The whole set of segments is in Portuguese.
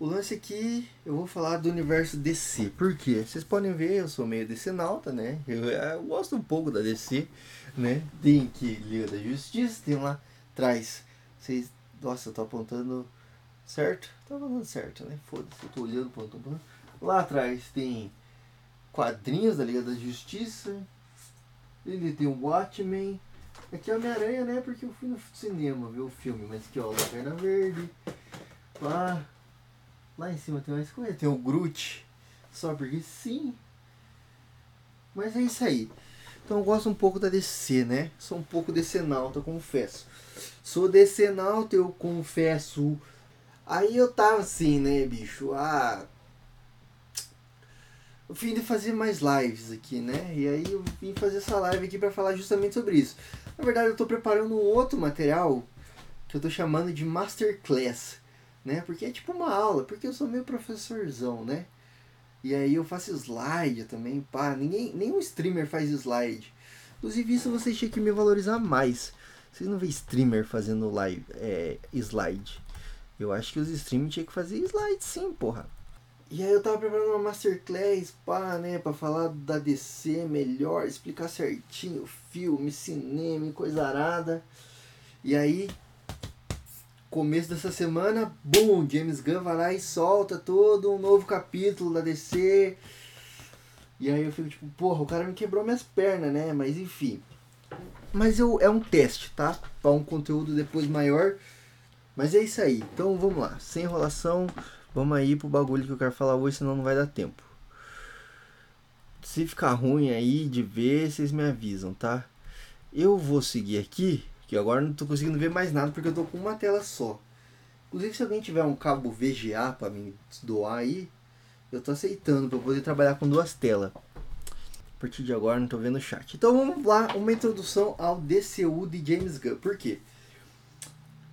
O lance aqui, eu vou falar do universo DC. Por quê? Vocês podem ver, eu sou meio DC nauta, né? Eu, eu gosto um pouco da DC, né? Tem aqui Liga da Justiça, tem lá atrás. Vocês. Nossa, eu tô apontando certo? Tô apontando certo, né? Foda-se, eu tô olhando apontando. Lá atrás tem quadrinhos da Liga da Justiça. Ele tem o Watchmen. Aqui é Homem-Aranha, né? Porque eu fui no cinema ver o filme, mas aqui ó, Lanterna Verde. Lá. Lá em cima tem mais coisa. Tem o Groot. Só porque sim. Mas é isso aí. Então eu gosto um pouco da DC, né? Sou um pouco DC-nauta, confesso. Sou DC-nauta, eu confesso. Aí eu tava assim, né, bicho? Ah. Eu fim de fazer mais lives aqui, né? E aí eu vim fazer essa live aqui para falar justamente sobre isso. Na verdade, eu tô preparando um outro material que eu tô chamando de Masterclass né? Porque é tipo uma aula, porque eu sou meio professorzão, né? E aí eu faço slide também, pá, ninguém, nenhum streamer faz slide. Inclusive isso vocês tinham que me valorizar mais. Vocês não vê streamer fazendo live, é, slide. Eu acho que os streamers tinham que fazer slide sim, porra. E aí eu tava preparando uma masterclass, pá, né, pra falar da DC melhor, explicar certinho filme, cinema, coisa arada. E aí começo dessa semana, boom, James Gunn vai lá e solta todo um novo capítulo da DC. E aí eu fico tipo, porra, o cara me quebrou minhas pernas, né? Mas enfim. Mas eu, é um teste, tá? Para um conteúdo depois maior. Mas é isso aí. Então vamos lá, sem enrolação, vamos aí pro bagulho que eu quero falar hoje, senão não vai dar tempo. Se ficar ruim aí de ver, vocês me avisam, tá? Eu vou seguir aqui que agora não tô conseguindo ver mais nada porque eu tô com uma tela só. Inclusive se alguém tiver um cabo VGA para me doar aí, eu tô aceitando para poder trabalhar com duas telas. A partir de agora não tô vendo o chat. Então vamos lá, uma introdução ao DCU de James Gunn. Por quê?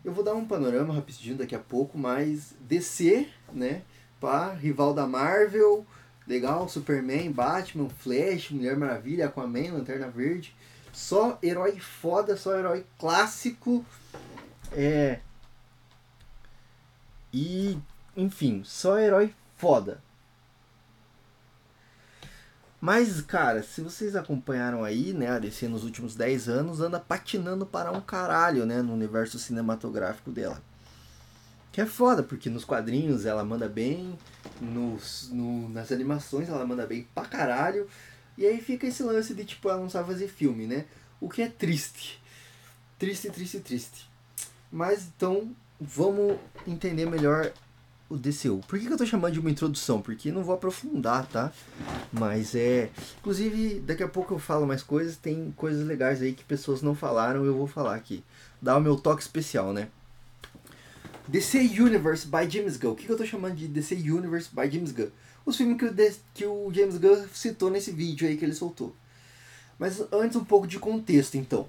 Eu vou dar um panorama rapidinho daqui a pouco, mas DC, né, pá, rival da Marvel, legal, Superman, Batman, Flash, Mulher Maravilha, Aquaman, Lanterna Verde só herói foda, só herói clássico. É. E, enfim, só herói foda. Mas, cara, se vocês acompanharam aí, né, a DC nos últimos 10 anos, anda patinando para um caralho, né, no universo cinematográfico dela. Que é foda, porque nos quadrinhos ela manda bem, nos, no, nas animações ela manda bem pra caralho, e aí fica esse lance de tipo, ela não sabe fazer filme, né? O que é triste. Triste, triste, triste. Mas então, vamos entender melhor o DCU. Por que, que eu tô chamando de uma introdução? Porque não vou aprofundar, tá? Mas é. Inclusive, daqui a pouco eu falo mais coisas. Tem coisas legais aí que pessoas não falaram, eu vou falar aqui. Dá o meu toque especial, né? DC Universe by James Gunn. O que, que eu tô chamando de DC Universe by James Gunn? Os filmes que o, que o James Gunn citou nesse vídeo aí que ele soltou. Mas antes um pouco de contexto então.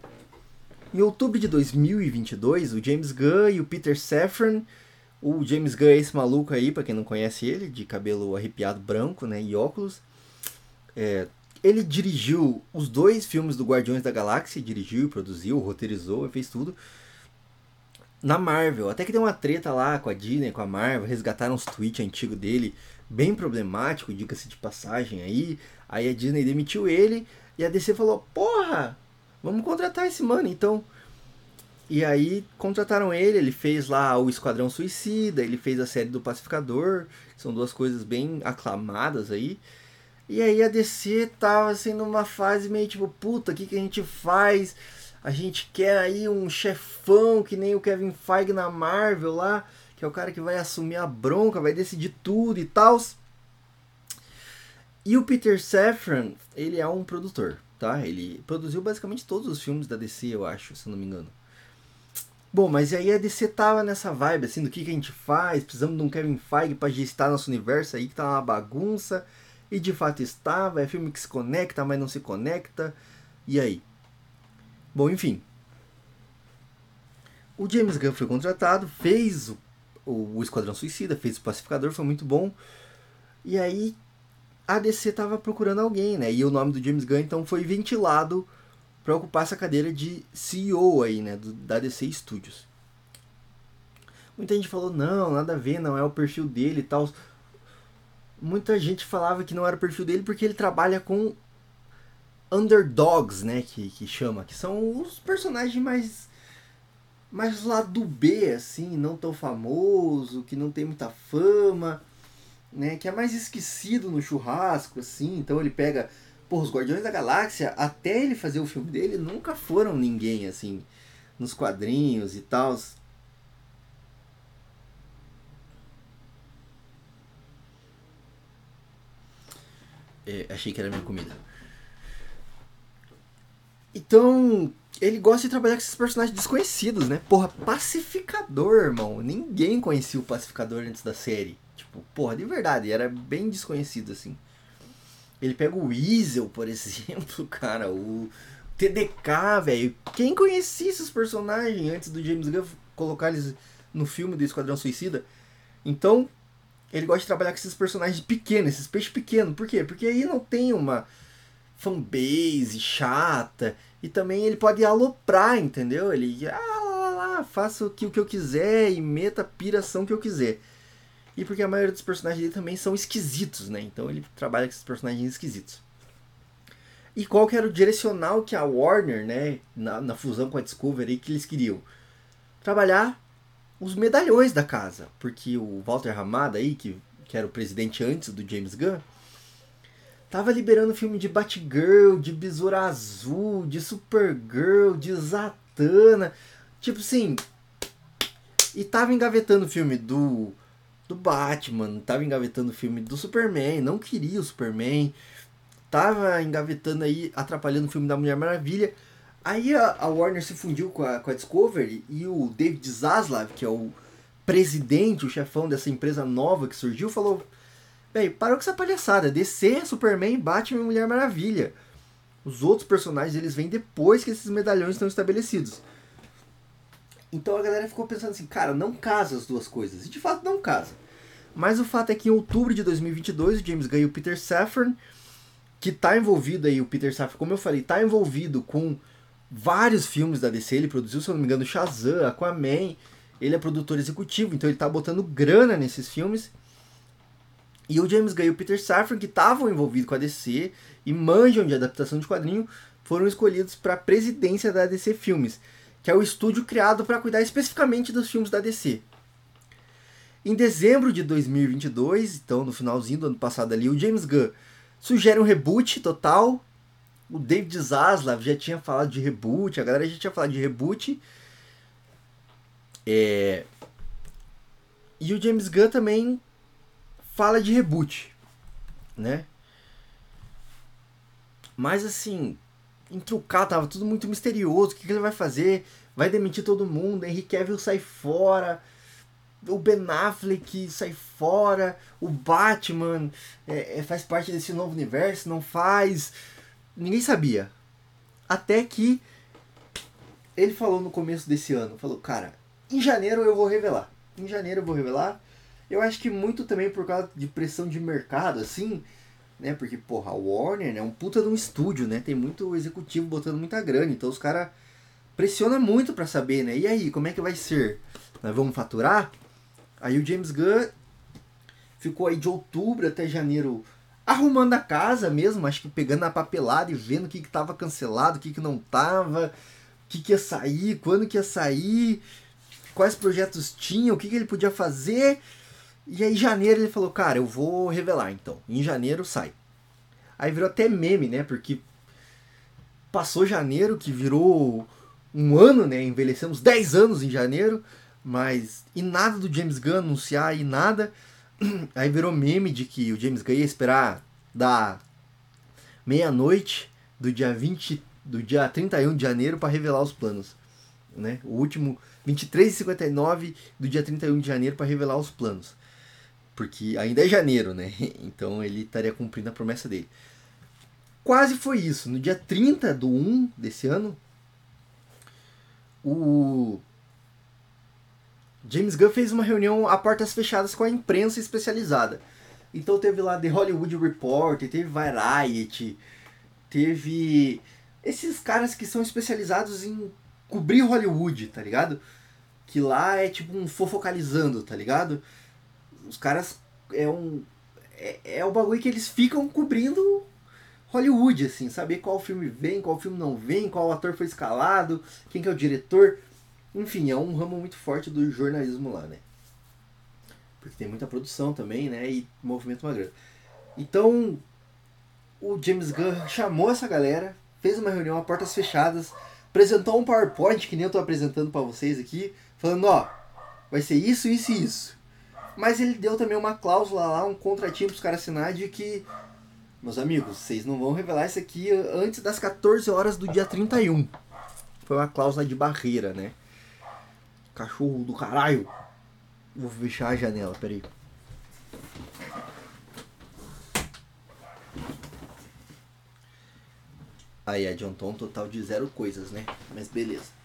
Em outubro de 2022, o James Gunn e o Peter Safran, o James Gunn é esse maluco aí, para quem não conhece ele, de cabelo arrepiado branco, né, e óculos. É, ele dirigiu os dois filmes do Guardiões da Galáxia, dirigiu, produziu, roteirizou, fez tudo na Marvel. Até que deu uma treta lá com a Disney, com a Marvel, resgataram os tweets antigos dele, bem problemático, diga-se de passagem aí. Aí a Disney demitiu ele e a DC falou: "Porra, vamos contratar esse mano então". E aí contrataram ele, ele fez lá o Esquadrão Suicida, ele fez a série do Pacificador, são duas coisas bem aclamadas aí. E aí a DC tava assim numa fase meio tipo, puta, o que, que a gente faz? A gente quer aí um chefão que nem o Kevin Feige na Marvel lá, que é o cara que vai assumir a bronca, vai decidir tudo e tal. E o Peter Safran, ele é um produtor, tá? Ele produziu basicamente todos os filmes da DC, eu acho, se não me engano. Bom, mas aí a DC tava nessa vibe, assim, do que, que a gente faz, precisamos de um Kevin Feige pra gestar nosso universo aí, que tá uma bagunça. E de fato estava, é filme que se conecta, mas não se conecta. E aí? Bom, enfim. O James Gunn foi contratado, fez o, o, o Esquadrão Suicida, fez o Pacificador, foi muito bom. E aí a DC estava procurando alguém, né? E o nome do James Gunn então foi ventilado para ocupar essa cadeira de CEO aí, né, do, da DC Studios. Muita gente falou, não, nada a ver, não é o perfil dele e tal. Muita gente falava que não era o perfil dele porque ele trabalha com underdogs, né, que, que chama, que são os personagens mais mais lá do B, assim, não tão famoso, que não tem muita fama, né, que é mais esquecido no churrasco, assim, então ele pega, pô, os Guardiões da Galáxia, até ele fazer o filme dele, nunca foram ninguém, assim, nos quadrinhos e tal, É, achei que era minha comida. Então, ele gosta de trabalhar com esses personagens desconhecidos, né? Porra, Pacificador, irmão. Ninguém conhecia o Pacificador antes da série. Tipo, porra, de verdade, era bem desconhecido, assim. Ele pega o Weasel, por exemplo, cara, o TDK, velho. Quem conhecia esses personagens antes do James Gunn colocar eles no filme do Esquadrão Suicida? Então, ele gosta de trabalhar com esses personagens pequenos, esses peixes pequenos. Por quê? Porque aí não tem uma fanbase chata. E também ele pode aloprar, entendeu? Ele, ah, lá, lá, lá, faça o que, o que eu quiser e meta a piração que eu quiser. E porque a maioria dos personagens dele também são esquisitos, né? Então ele trabalha com esses personagens esquisitos. E qual que era o direcional que a Warner, né, na, na fusão com a Discovery, que eles queriam? Trabalhar os medalhões da casa. Porque o Walter Ramada aí, que, que era o presidente antes do James Gunn, tava liberando filme de Batgirl, de Besoura Azul, de Supergirl, de Zatanna. Tipo assim. E tava engavetando o filme do, do Batman, tava engavetando o filme do Superman, não queria o Superman. Tava engavetando aí, atrapalhando o filme da Mulher Maravilha. Aí a, a, Warner se fundiu com a, com a Discovery e o David Zaslav, que é o presidente, o chefão dessa empresa nova que surgiu, falou: Véi, parou com essa palhaçada. DC, Superman, Batman e Mulher Maravilha. Os outros personagens eles vêm depois que esses medalhões estão estabelecidos. Então a galera ficou pensando assim, cara, não casa as duas coisas. E de fato não casa. Mas o fato é que em outubro de 2022 o James e o Peter Safran, que está envolvido aí, o Peter Safran, como eu falei, está envolvido com vários filmes da DC. Ele produziu, se eu não me engano, Shazam, Aquaman. Ele é produtor executivo, então ele tá botando grana nesses filmes. E o James Gunn e o Peter Safran, que estavam envolvidos com a DC e manjam de adaptação de quadrinho, foram escolhidos para a presidência da DC Filmes, que é o estúdio criado para cuidar especificamente dos filmes da DC. Em dezembro de 2022, então no finalzinho do ano passado ali, o James Gunn sugere um reboot total o David Zaslav já tinha falado de reboot, a galera já tinha falado de reboot. É... E o James Gunn também fala de reboot, né? Mas assim, entrucar, tava tudo muito misterioso. O que, que ele vai fazer? Vai demitir todo mundo, Henry Cavill sai fora, o Ben Affleck sai fora, o Batman é, é faz parte desse novo universo, não faz ninguém sabia. Até que ele falou no começo desse ano, falou, cara, em janeiro eu vou revelar. Em janeiro eu vou revelar. Eu acho que muito também por causa de pressão de mercado, assim, né? Porque, porra, a Warner né, é um puta de um estúdio, né? Tem muito executivo botando muita grana, então os caras pressionam muito para saber, né? E aí, como é que vai ser? Nós vamos faturar? Aí o James Gunn ficou aí de outubro até janeiro arrumando a casa mesmo, acho que pegando a papelada e vendo o que, que tava cancelado, o que, que não tava, o que, que ia sair, quando que ia sair, quais projetos tinha, o que, que ele podia fazer. E aí, em janeiro, ele falou: Cara, eu vou revelar então. Em janeiro sai. Aí virou até meme, né? Porque passou janeiro, que virou um ano, né? Envelhecemos 10 anos em janeiro, mas e nada do James Gunn anunciar e nada. Aí virou meme de que o James Gunn ia esperar da meia-noite do dia 20, do dia 31 de janeiro para revelar os planos, né? O último 23h59 do dia 31 de janeiro para revelar os planos. Porque ainda é janeiro, né? Então ele estaria cumprindo a promessa dele. Quase foi isso. No dia 30 do 1 desse ano, o James Gunn fez uma reunião a portas fechadas com a imprensa especializada. Então teve lá The Hollywood Reporter, teve Variety, teve esses caras que são especializados em cobrir Hollywood, tá ligado? Que lá é tipo um fofocalizando, tá ligado? Os caras é um. É, é o bagulho que eles ficam cobrindo Hollywood, assim, saber qual filme vem, qual filme não vem, qual ator foi escalado, quem que é o diretor. Enfim, é um ramo muito forte do jornalismo lá, né? Porque tem muita produção também, né? E movimento uma. Então, o James Gunn chamou essa galera, fez uma reunião a portas fechadas, apresentou um PowerPoint, que nem eu tô apresentando para vocês aqui, falando, ó, vai ser isso, isso e isso. Mas ele deu também uma cláusula lá, um contratinho pros caras assinar de que meus amigos, vocês não vão revelar isso aqui antes das 14 horas do dia 31. Foi uma cláusula de barreira, né? Cachorro do caralho. Vou fechar a janela, peraí. Aí adiantou um total de zero coisas, né? Mas beleza.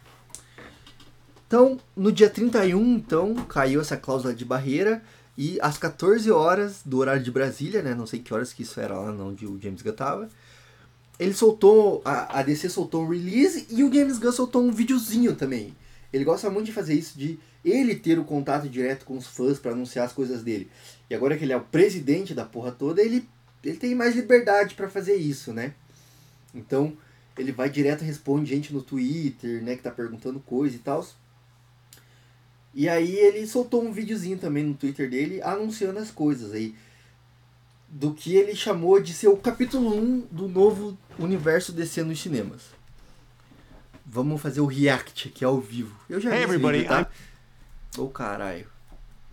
Então, no dia 31, então, caiu essa cláusula de barreira e às 14 horas do horário de Brasília, né? Não sei que horas que isso era lá onde o James Gunn tava. Ele soltou, a, a DC soltou um release e o James Gunn soltou um videozinho também. Ele gosta muito de fazer isso, de ele ter o contato direto com os fãs para anunciar as coisas dele. E agora que ele é o presidente da porra toda, ele, ele tem mais liberdade para fazer isso, né? Então, ele vai direto responde gente no Twitter, né, que tá perguntando coisa e tal. E aí ele soltou um videozinho também no Twitter dele anunciando as coisas aí. Do que ele chamou de ser o capítulo 1 do novo universo DC nos cinemas. Vamos fazer o react aqui ao vivo. Eu já hey vi everybody, vídeo, tá? Ô oh, caralho.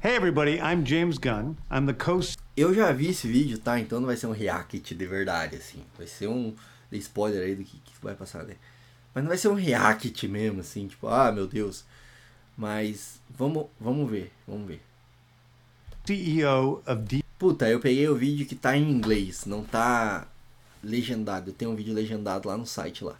Hey everybody, I'm James Gunn. I'm the co Eu já vi esse vídeo, tá? Então não vai ser um react de verdade, assim. Vai ser um spoiler aí do que, que vai passar, né? Mas não vai ser um react mesmo, assim, tipo, ah, meu Deus. Mas vamos, vamos ver, vamos ver. CEO of D Puta, eu peguei o vídeo que tá em inglês, não tá legendado. Eu tenho um vídeo legendado lá no site lá.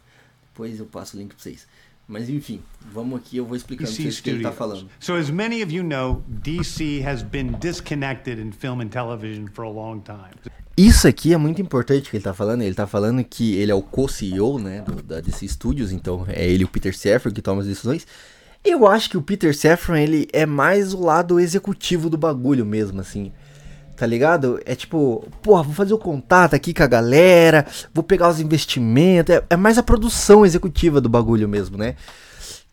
Depois eu passo o link pra vocês. Mas enfim, vamos aqui, eu vou explicando DC o que ele tá falando. So as many of you know, DC has been disconnected in film and television for a long time. Isso aqui é muito importante que ele tá falando. Ele tá falando que ele é o co-CEO, né, do, da DC Studios, então é ele o Peter Safran que toma as decisões. Eu acho que o Peter Safran, ele é mais o lado executivo do bagulho mesmo, assim. Tá ligado? É tipo, porra, vou fazer o contato aqui com a galera, vou pegar os investimentos. É, é mais a produção executiva do bagulho mesmo, né?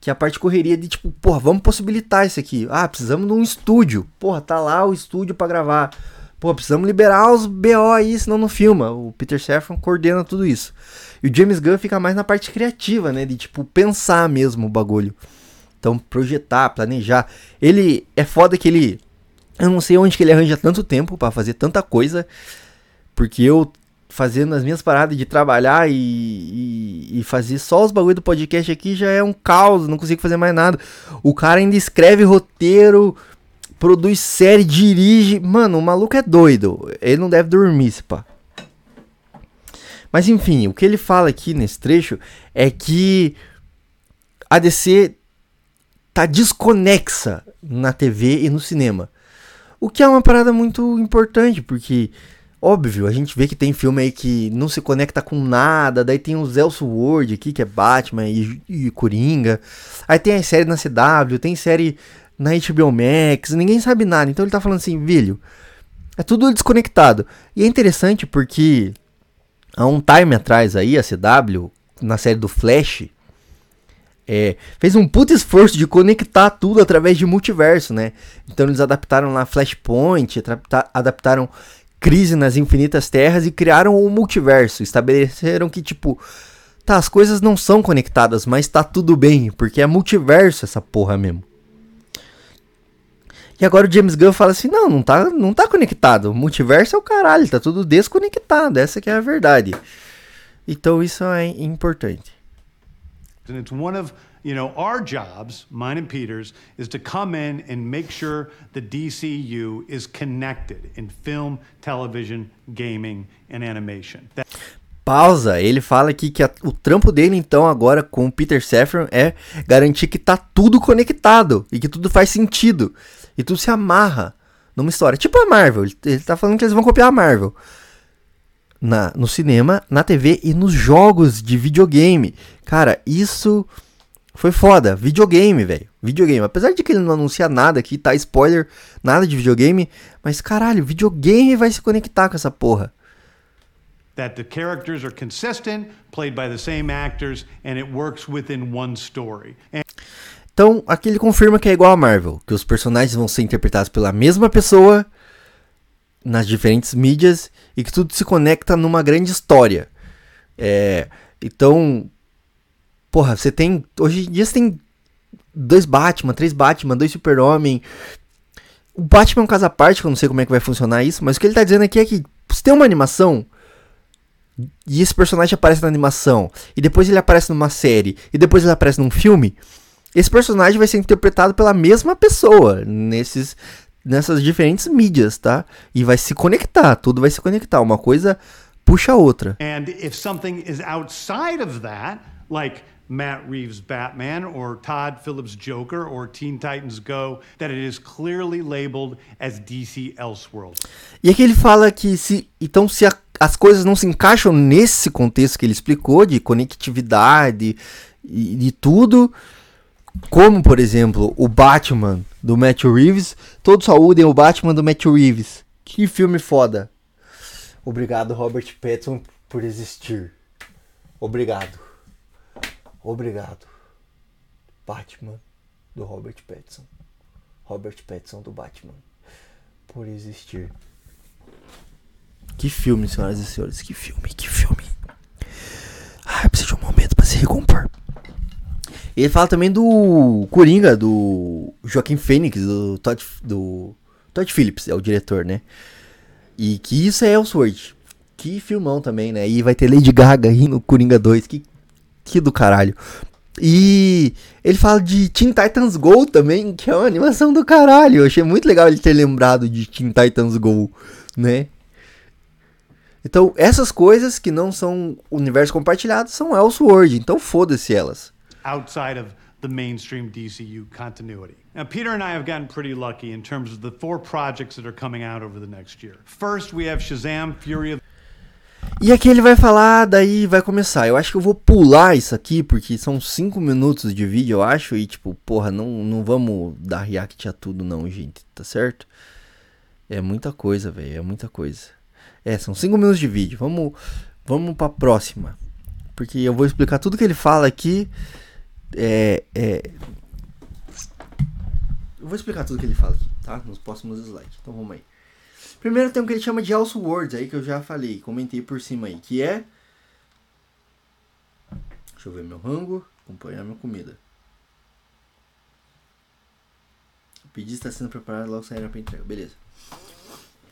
Que a parte correria de tipo, porra, vamos possibilitar isso aqui. Ah, precisamos de um estúdio. Porra, tá lá o estúdio para gravar. Pô, precisamos liberar os BO aí, senão não filma. O Peter Safran coordena tudo isso. E o James Gunn fica mais na parte criativa, né? De tipo, pensar mesmo o bagulho. Então, projetar, planejar. Ele é foda que ele. Eu não sei onde que ele arranja tanto tempo para fazer tanta coisa. Porque eu fazendo as minhas paradas de trabalhar e, e, e, fazer só os bagulho do podcast aqui já é um caos, não consigo fazer mais nada. O cara ainda escreve roteiro, produz série, dirige. Mano, o maluco é doido. Ele não deve dormir, se pá. Mas enfim, o que ele fala aqui nesse trecho é que a DC tá desconexa na TV e no cinema. O que é uma parada muito importante, porque, óbvio, a gente vê que tem filme aí que não se conecta com nada, daí tem o Elseworld aqui, que é Batman e, e Coringa, aí tem a série na CW, tem série na HBO Max, ninguém sabe nada, então ele tá falando assim, velho, é tudo desconectado. E é interessante porque há um time atrás aí, a CW, na série do Flash, é, fez um puto esforço de conectar tudo através de multiverso, né? Então eles adaptaram lá Flashpoint, adaptaram Crise nas Infinitas Terras e criaram o um multiverso. Estabeleceram que, tipo, tá, as coisas não são conectadas, mas tá tudo bem, porque é multiverso essa porra mesmo. E agora o James Gunn fala assim: não, não tá, não tá conectado. O multiverso é o caralho, tá tudo desconectado. Essa que é a verdade. Então isso é importante. And it's one of you know our jobs, mine and Peter's, is to come in and make sure the DCU is connected in film, television, gaming, and animation. That pausa, ele fala aqui que a, o trampo dele então agora com o Peter Safran é garantir que tá tudo conectado e que tudo faz sentido e tudo se amarra numa história. Tipo a Marvel, ele, ele tá falando que eles vão copiar a Marvel na, no cinema, na TV e nos jogos de videogame. Cara, isso foi foda. Videogame, velho. Videogame. Apesar de que ele não anuncia nada aqui, tá? Spoiler, nada de videogame. Mas caralho, videogame vai se conectar com essa porra. That the characters are consistent, played by the same actors, and it works within one story. And então, aqui ele confirma que é igual a Marvel, que os personagens vão ser interpretados pela mesma pessoa nas diferentes mídias e que tudo se conecta numa grande história. É, então, porra, você tem. Hoje em dia você tem dois Batman, três Batman, dois Super-Homem. O Batman é um caso à parte, que eu não sei como é que vai funcionar isso, mas o que ele tá dizendo aqui é que se tem uma animação e esse personagem aparece na animação, e depois ele aparece numa série, e depois ele aparece num filme, esse personagem vai ser interpretado pela mesma pessoa nesses nessas diferentes mídias, tá? E vai se conectar, tudo vai se conectar, uma coisa puxa a outra. And if something is outside of that, like Matt Reeves' Batman or Todd Phillips' Joker or Teen Titans Go, that it is clearly labeled as DC Elseworld. E aqui ele fala que se então se a, as coisas não se encaixam nesse contexto que ele explicou de conectividade e de tudo, como, por exemplo, o Batman do Matthew Reeves. Todos saúdem o Batman do Matthew Reeves. Que filme foda. Obrigado, Robert Pattinson, por existir. Obrigado. Obrigado. Batman do Robert Pattinson. Robert Pattinson do Batman. Por existir. Que filme, senhoras e senhores. Que filme, que filme. Ah, preciso de um momento para se recompor. Ele fala também do Coringa, do Joaquim Fênix, do Todd, do Todd Phillips, é o diretor, né? E que isso é Elseworld. Que filmão também, né? E vai ter Lady Gaga aí no Coringa 2. Que, que do caralho. E ele fala de Teen Titans Go também, que é uma animação do caralho. Eu achei muito legal ele ter lembrado de Teen Titans Go, né? Então, essas coisas que não são universo compartilhado são Elseworld. Então, foda-se elas outside of the mainstream DCU continuity. Now, Peter and I have gotten pretty lucky in terms of the four projects that are coming out over the next year. First, we have Shazam Fury of e aqui ele vai falar, daí vai começar. Eu acho que eu vou pular isso aqui, porque são 5 minutos de vídeo, eu acho. E tipo, porra, não, não vamos dar react a tudo, não, gente, tá certo? É muita coisa, velho, é muita coisa. É, são 5 minutos de vídeo. Vamos, vamos pra próxima. Porque eu vou explicar tudo que ele fala aqui é, é... Eu vou explicar tudo que ele fala aqui, tá? Nos próximos slides. Então vamos aí. Primeiro tem o que ele chama de Elseworlds aí, que eu já falei, comentei por cima aí, que é. Deixa eu ver meu rango, acompanhar minha comida. O pedido está sendo preparado, logo sairá para entrega. Beleza.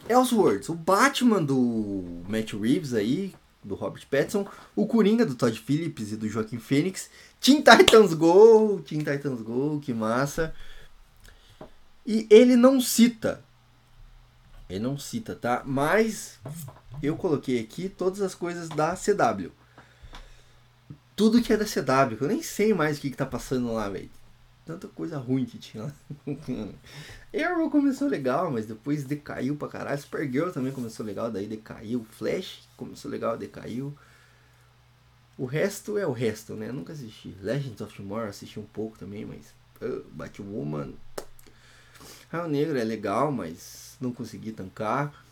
Elseworlds, o Batman do Matt Reeves aí, do Robert Pattinson, o Coringa do Todd Phillips e do Joaquim Phoenix, Teen Titans Go, Teen Titans Go, que massa. E ele não cita, ele não cita, tá? Mas eu coloquei aqui todas as coisas da CW. Tudo que é da CW, eu nem sei mais o que, que tá passando lá, velho. Tanta coisa ruim que tinha lá. Arrow começou legal, mas depois decaiu pra caralho. Supergirl também começou legal, daí decaiu. Flash começou legal, decaiu. O resto é o resto, né? Nunca assisti. Legends of Tomorrow assisti um pouco também, mas. Uh, Batwoman. Raio Negro é legal, mas não consegui tancar.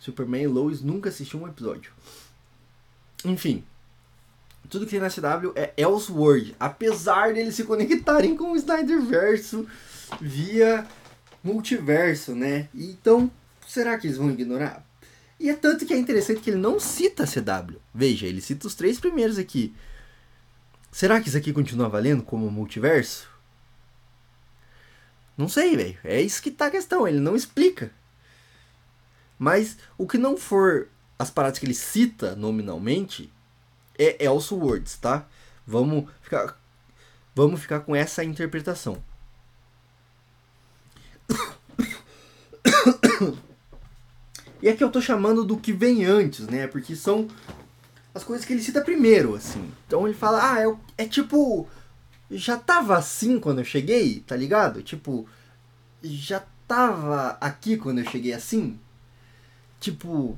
Superman Lois nunca assisti um episódio. Enfim. Tudo que tem na CW é Elseworld. Apesar deles se conectarem com o Snyderverso via multiverso, né? Então, será que eles vão ignorar? E é tanto que é interessante que ele não cita a CW. Veja, ele cita os três primeiros aqui. Será que isso aqui continua valendo como multiverso? Não sei, velho. É isso que tá a questão. Ele não explica. Mas o que não for as paradas que ele cita nominalmente é Elseworlds, tá? Vamos ficar, vamos ficar com essa interpretação. E aqui eu tô chamando do que vem antes, né? Porque são as coisas que ele cita primeiro, assim. Então ele fala, ah, é, é tipo. Já tava assim quando eu cheguei, tá ligado? Tipo, já tava aqui quando eu cheguei assim. Tipo.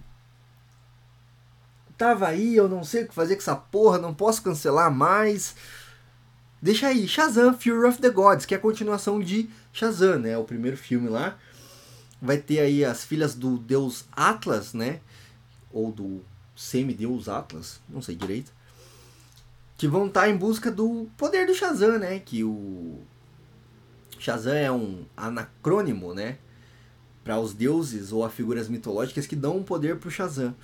Tava aí, eu não sei o que fazer com essa porra, não posso cancelar mais. deixa aí, Shazam, Fury of the Gods, que é a continuação de Shazam, né? O primeiro filme lá. Vai ter aí as filhas do deus Atlas, né? Ou do semideus Atlas, não sei direito. Que vão estar tá em busca do poder do Shazam, né? Que o Shazam é um anacrônimo, né? Para os deuses ou a figuras mitológicas que dão um poder pro Shazam.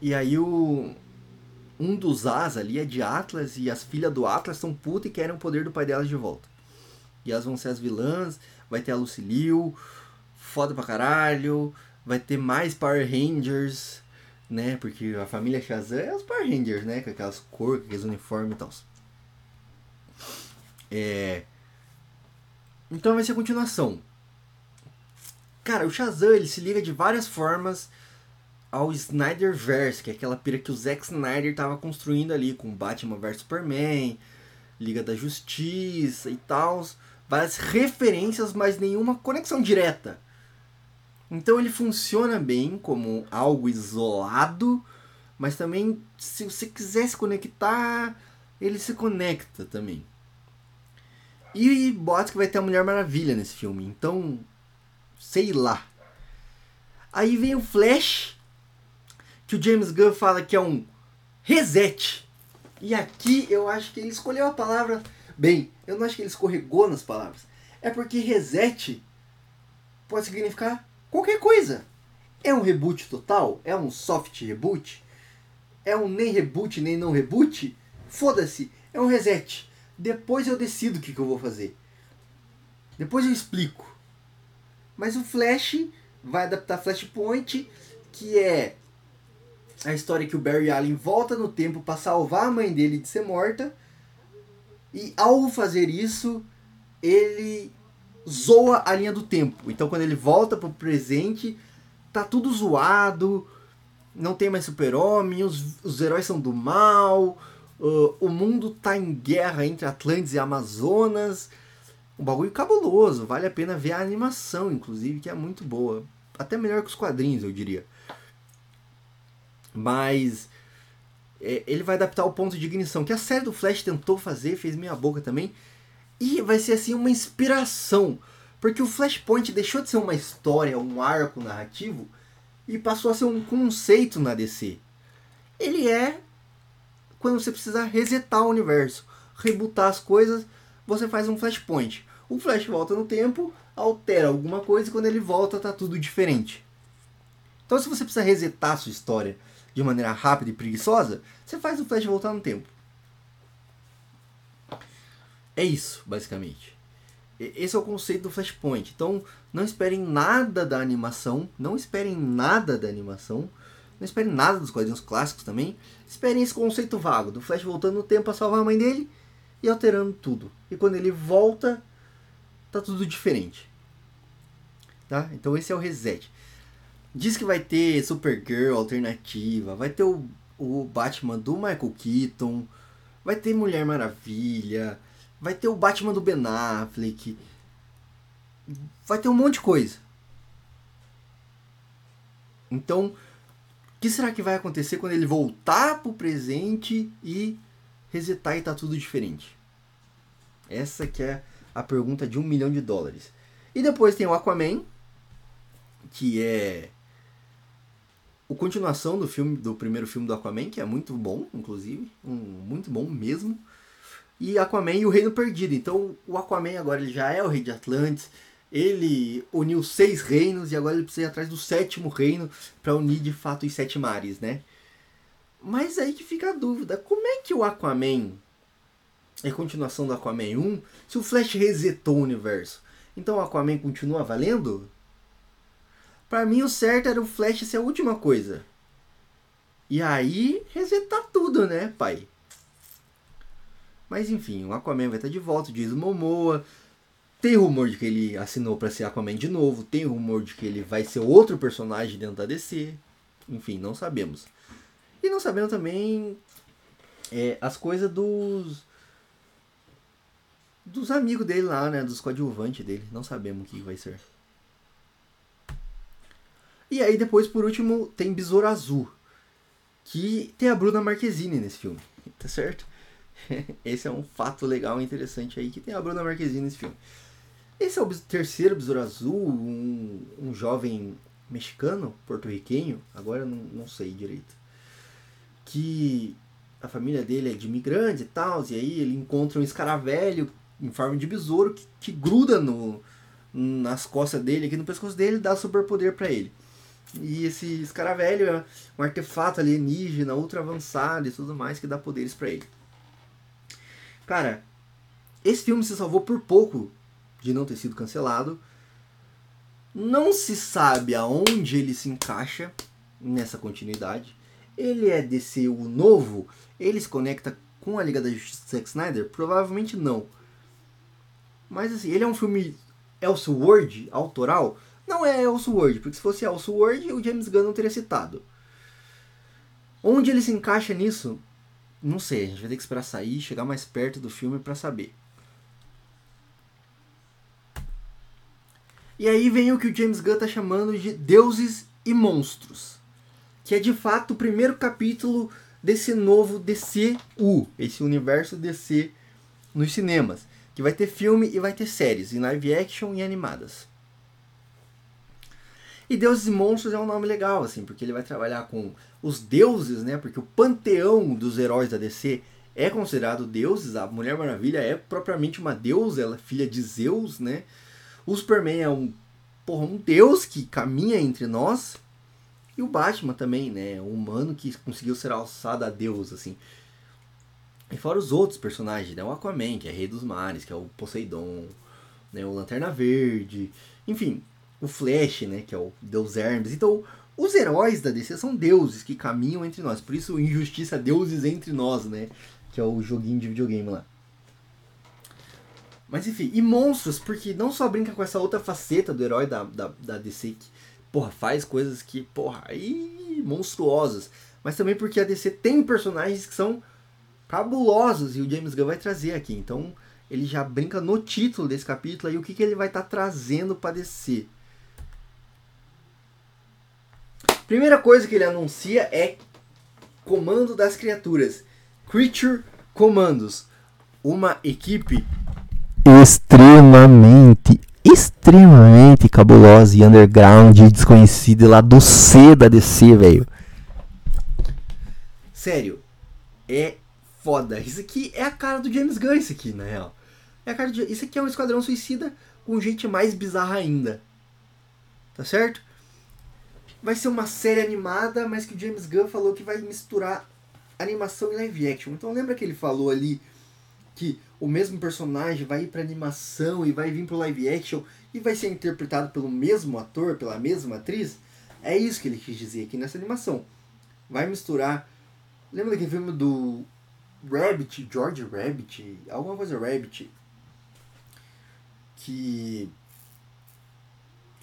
E aí o um dos As ali é de Atlas e as filhas do Atlas são puta e querem o poder do pai delas de volta. E elas vão ser as vilãs, vai ter a Lucille foda pra caralho, vai ter mais Power Rangers, né? Porque a família Shazam é os Power Rangers, né? Com aquelas cores, aqueles uniformes e tal. É... Então vai ser a continuação. Cara, o Shazam ele se liga de várias formas ao Snyderverse, que é aquela pira que o Zack Snyder estava construindo ali com Batman vs Superman, Liga da Justiça e tal, várias referências, mas nenhuma conexão direta. Então ele funciona bem como algo isolado, mas também se você quiser se conectar, ele se conecta também. E bota que vai ter a Mulher Maravilha nesse filme, então sei lá. Aí vem o Flash, que o James Gunn fala que é um reset. E aqui eu acho que ele escolheu a palavra bem. Eu não acho que ele escorregou nas palavras. É porque reset pode significar qualquer coisa. É um reboot total? É um soft reboot? É um nem reboot nem não reboot? Foda-se, é um reset. Depois eu decido o que, que eu vou fazer. Depois eu explico. Mas o Flash vai adaptar Flashpoint, que é a história que o Barry Allen volta no tempo para salvar a mãe dele de ser morta. E ao fazer isso, ele zoa a linha do tempo. Então quando ele volta pro presente, tá tudo zoado, não tem mais super-homem, os, os heróis são do mal, uh, o mundo tá em guerra entre Atlantis e Amazonas. Um bagulho cabuloso, vale a pena ver a animação, inclusive, que é muito boa. Até melhor que os quadrinhos, eu diria. Mas é, ele vai adaptar o ponto de ignição, que a série do Flash tentou fazer, fez minha boca também. E vai ser assim uma inspiração. Porque o Flashpoint deixou de ser uma história, um arco narrativo, e passou a ser um conceito na DC. Ele é quando você precisa resetar o universo, rebutar as coisas, você faz um Flashpoint. O Flash volta no tempo, altera alguma coisa e quando ele volta tá tudo diferente. Então se você precisa resetar a sua história, de maneira rápida e preguiçosa, você faz o Flash voltar no tempo. É isso, basicamente. Esse é o conceito do Flashpoint. Então, não esperem nada da animação, não esperem nada da animação, não esperem nada dos quadrinhos clássicos também. Esperem esse conceito vago do Flash voltando no tempo a salvar a mãe dele e alterando tudo. E quando ele volta, tá tudo diferente. Tá? Então esse é o reset. Diz que vai ter Supergirl alternativa, vai ter o, o Batman do Michael Keaton, vai ter Mulher Maravilha, vai ter o Batman do Ben Affleck, vai ter um monte de coisa. Então, o que será que vai acontecer quando ele voltar pro presente e resetar e tá tudo diferente? Essa que é a pergunta de um milhão de dólares. E depois tem o Aquaman, que é o continuação do filme do primeiro filme do Aquaman, que é muito bom, inclusive, um, muito bom mesmo. E Aquaman e o Reino Perdido. Então, o Aquaman agora ele já é o rei de Atlantis. Ele uniu seis reinos e agora ele precisa ir atrás do sétimo reino para unir de fato os sete mares, né? Mas aí que fica a dúvida, como é que o Aquaman é continuação do Aquaman 1 se o Flash resetou o universo? Então o Aquaman continua valendo? Para mim o certo era o Flash ser a última coisa. E aí resetar tudo, né, pai? Mas enfim, o Aquaman vai estar de volta, diz Momoa. Tem rumor de que ele assinou para ser Aquaman de novo. Tem rumor de que ele vai ser outro personagem dentro da DC. Enfim, não sabemos. E não sabemos também é, as coisas dos. Dos amigos dele lá, né? Dos coadjuvantes dele. Não sabemos o que vai ser. E aí depois, por último, tem Besouro Azul. Que tem a Bruna Marquezine nesse filme, tá certo? Esse é um fato legal e interessante aí que tem a Bruna Marquezine nesse filme. Esse é o terceiro Besouro Azul, um, um jovem mexicano, porto-riquenho, agora não, não sei direito. Que a família dele é de imigrante e tal, e aí ele encontra um escaravelho em forma de besouro que, que gruda no, nas costas dele, aqui no pescoço dele, dá superpoder para ele. E esse escaravelho é um artefato alienígena ultra avançado e tudo mais que dá poderes para ele. Cara, esse filme se salvou por pouco de não ter sido cancelado. Não se sabe aonde ele se encaixa nessa continuidade. Ele é DC o novo? Ele se conecta com a Liga da Justiça de Zack Snyder? Provavelmente não. Mas assim, ele é um filme Elseworld, autoral? Não é Elseworld, porque se fosse Elseworld, o James Gunn não teria citado. Onde ele se encaixa nisso? Não sei, a gente vai ter que esperar sair, chegar mais perto do filme para saber. E aí vem o que o James Gunn tá chamando de Deuses e Monstros, que é de fato o primeiro capítulo desse novo DCU, esse universo DC nos cinemas, que vai ter filme e vai ter séries, em live action e animadas. E Deuses e Monstros é um nome legal, assim, porque ele vai trabalhar com os deuses, né? Porque o panteão dos heróis da DC é considerado deuses. A Mulher Maravilha é propriamente uma deusa, ela é filha de Zeus, né? O Superman é um, porra, um deus que caminha entre nós. E o Batman também, né? Um humano que conseguiu ser alçado a deus, assim. E fora os outros personagens, né? O Aquaman, que é rei dos mares, que é o Poseidon, né? O Lanterna Verde. Enfim, o Flash, né, que é o Deus Hermes. Então, os heróis da DC são deuses que caminham entre nós. Por isso, Injustiça Deuses Entre Nós, né? Que é o joguinho de videogame lá. Mas enfim, e monstros, porque não só brinca com essa outra faceta do herói da, da, da DC que, porra, faz coisas que, porra, aí monstruosas. Mas também porque a DC tem personagens que são cabulosos e o James Gunn vai trazer aqui. Então, ele já brinca no título desse capítulo aí o que, que ele vai estar tá trazendo para DC. Primeira coisa que ele anuncia é Comando das Criaturas. Creature Commandos. Uma equipe extremamente, extremamente cabulosa e underground e desconhecida lá do C da DC, velho. Sério, é foda. Isso aqui é a cara do James Gunn, isso aqui, na real. É. Isso aqui é um Esquadrão Suicida com gente mais bizarra ainda. Tá certo? Vai ser uma série animada, mas que o James Gunn falou que vai misturar animação e live action. Então lembra que ele falou ali que o mesmo personagem vai ir para animação e vai vir pro live action e vai ser interpretado pelo mesmo ator, pela mesma atriz? É isso que ele quis dizer aqui nessa animação. Vai misturar. Lembra daquele filme do Rabbit, George Rabbit, alguma coisa Rabbit, que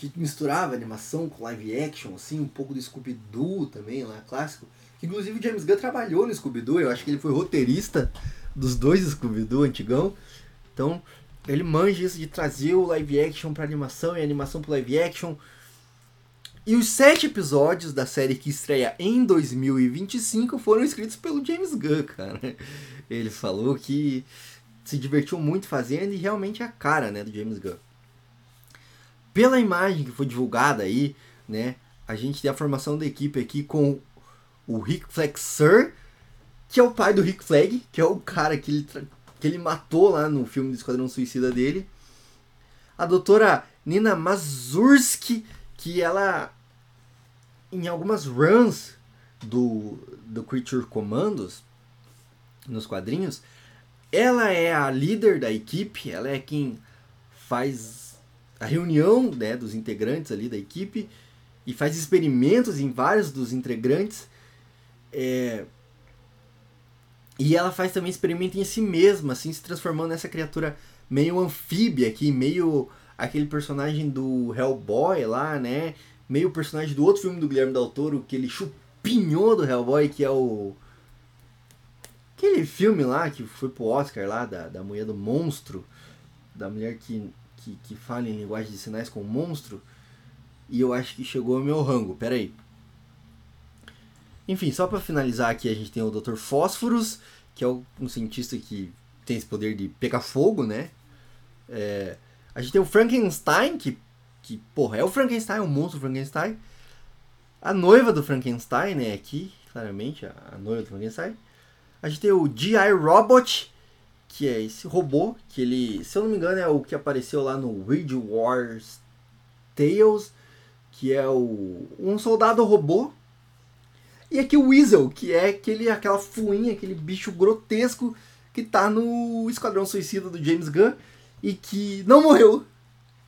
que misturava animação com live action, assim, um pouco do Scooby-Doo também, lá, clássico. Que, inclusive o James Gunn trabalhou no Scooby-Doo, eu acho que ele foi roteirista dos dois Scooby-Doo antigão. Então, ele manja isso de trazer o live action para animação e animação para live action. E os sete episódios da série que estreia em 2025 foram escritos pelo James Gunn, cara. Ele falou que se divertiu muito fazendo e realmente é a cara, né, do James Gunn pela imagem que foi divulgada aí, né? A gente tem a formação da equipe aqui com o Rick Flexer, que é o pai do Rick Flag, que é o cara que ele, que ele matou lá no filme do Esquadrão Suicida dele. A doutora Nina Mazurski, que ela em algumas runs do, do Creature Commandos nos quadrinhos, ela é a líder da equipe, ela é quem faz a reunião né, dos integrantes ali da equipe e faz experimentos em vários dos integrantes. É... E ela faz também experimento em si mesma, assim, se transformando nessa criatura meio anfíbia aqui, meio aquele personagem do Hellboy lá, né? Meio personagem do outro filme do Guilherme Del Toro, que ele chupinhou do Hellboy, que é o... Aquele filme lá que foi pro Oscar lá, da, da mulher do monstro, da mulher que que, que fala em linguagem de sinais com monstro. E eu acho que chegou ao meu rango. Pera aí. Enfim, só para finalizar aqui, a gente tem o Dr. Fósforos, que é um cientista que tem esse poder de pegar fogo, né? É, a gente tem o Frankenstein, que, que, porra, é o Frankenstein, o monstro Frankenstein. A noiva do Frankenstein, né? Aqui, claramente, a, a noiva do Frankenstein. A gente tem o G.I. Robot, que é esse robô, que ele, se eu não me engano, é o que apareceu lá no Weird Wars Tales, que é o um soldado robô. E aqui o Weasel, que é aquele, aquela fuinha, aquele bicho grotesco que tá no Esquadrão Suicida do James Gunn e que não morreu.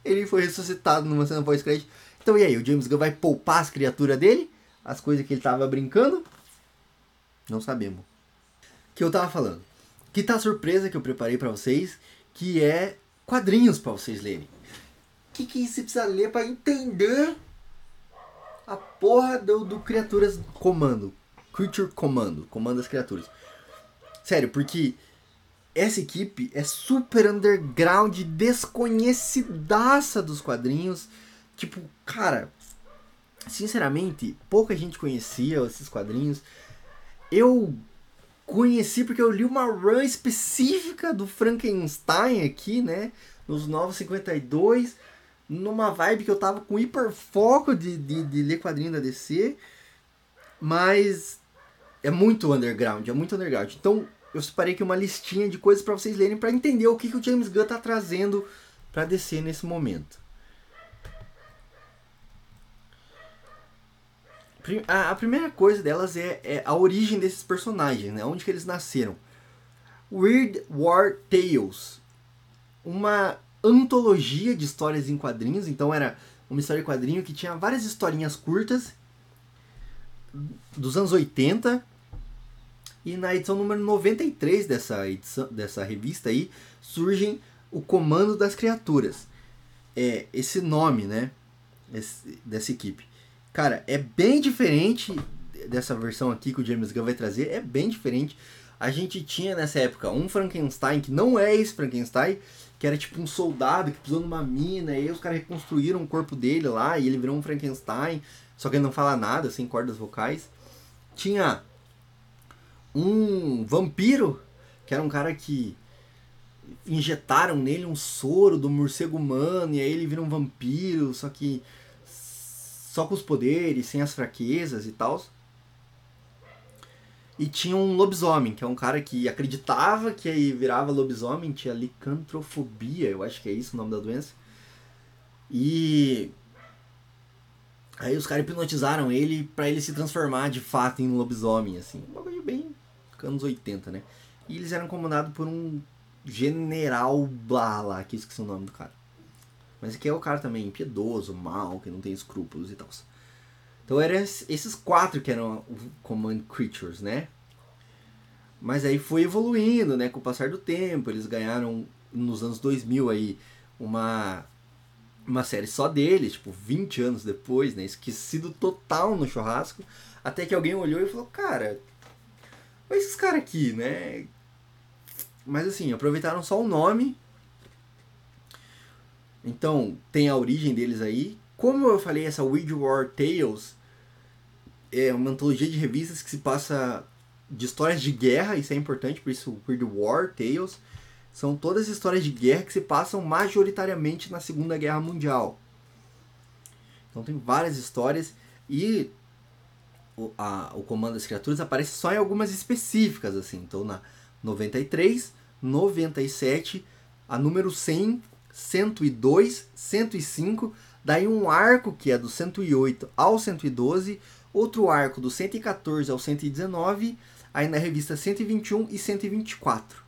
Ele foi ressuscitado numa cena pós-crédito. Então e aí, o James Gunn vai poupar as criaturas dele? As coisas que ele tava brincando? Não sabemos. Que eu tava falando. Que tá a surpresa que eu preparei para vocês, que é quadrinhos para vocês lerem. O que, que você precisa ler para entender a porra do, do Criaturas Comando? Creature Comando, comando das criaturas. Sério, porque essa equipe é super underground, desconhecidaça dos quadrinhos. Tipo, cara, sinceramente, pouca gente conhecia esses quadrinhos. Eu conheci porque eu li uma run específica do Frankenstein aqui, né? Nos Novos 52, numa vibe que eu tava com hiperfoco de, de, de ler quadrinho da DC. Mas é muito underground, é muito underground. Então, eu separei aqui uma listinha de coisas para vocês lerem para entender o que, que o James Gunn tá trazendo para DC nesse momento. A, a primeira coisa delas é, é, a origem desses personagens, né? Onde que eles nasceram. Weird War Tales. Uma antologia de histórias em quadrinhos. Então era uma história em quadrinho que tinha várias historinhas curtas dos anos 80 e na edição número 93 dessa, edição, dessa revista aí, surgem o Comando das Criaturas. É esse nome, né? Esse, dessa equipe. Cara, é bem diferente dessa versão aqui que o James Gunn vai trazer. É bem diferente. A gente tinha nessa época um Frankenstein que não é esse Frankenstein, que era tipo um soldado que pisou numa mina, e aí os caras reconstruíram o corpo dele lá e ele virou um Frankenstein, só que ele não fala nada, sem cordas vocais. Tinha um vampiro, que era um cara que injetaram nele um soro do morcego humano e aí ele vira um vampiro, só que só com os poderes, sem as fraquezas e tal. E tinha um lobisomem, que é um cara que acreditava que aí virava lobisomem, tinha licantrofobia, eu acho que é isso o nome da doença. E aí os caras hipnotizaram ele para ele se transformar de fato em um lobisomem, assim. Um bagulho bem anos 80, né? E eles eram comandados por um general lá, que esqueci o nome do cara. Mas que é o cara também impiedoso, mal, que não tem escrúpulos e tal. Então eram esses quatro que eram Command Creatures, né? Mas aí foi evoluindo, né? Com o passar do tempo, eles ganharam nos anos 2000 aí uma uma série só deles, tipo 20 anos depois, né? Esquecido total no churrasco, até que alguém olhou e falou: "Cara, esses caras aqui, né? Mas assim, aproveitaram só o nome. Então, tem a origem deles aí. Como eu falei, essa Weird War Tales é uma antologia de revistas que se passa de histórias de guerra, isso é importante, por isso Weird War Tales. São todas histórias de guerra que se passam majoritariamente na Segunda Guerra Mundial. Então tem várias histórias e o, a, o comando das criaturas aparece só em algumas específicas, assim. Então, na 93, 97, a número 100, 102, 105, daí um arco que é do 108 ao 112, outro arco do 114 ao 119, aí na revista 121 e 124.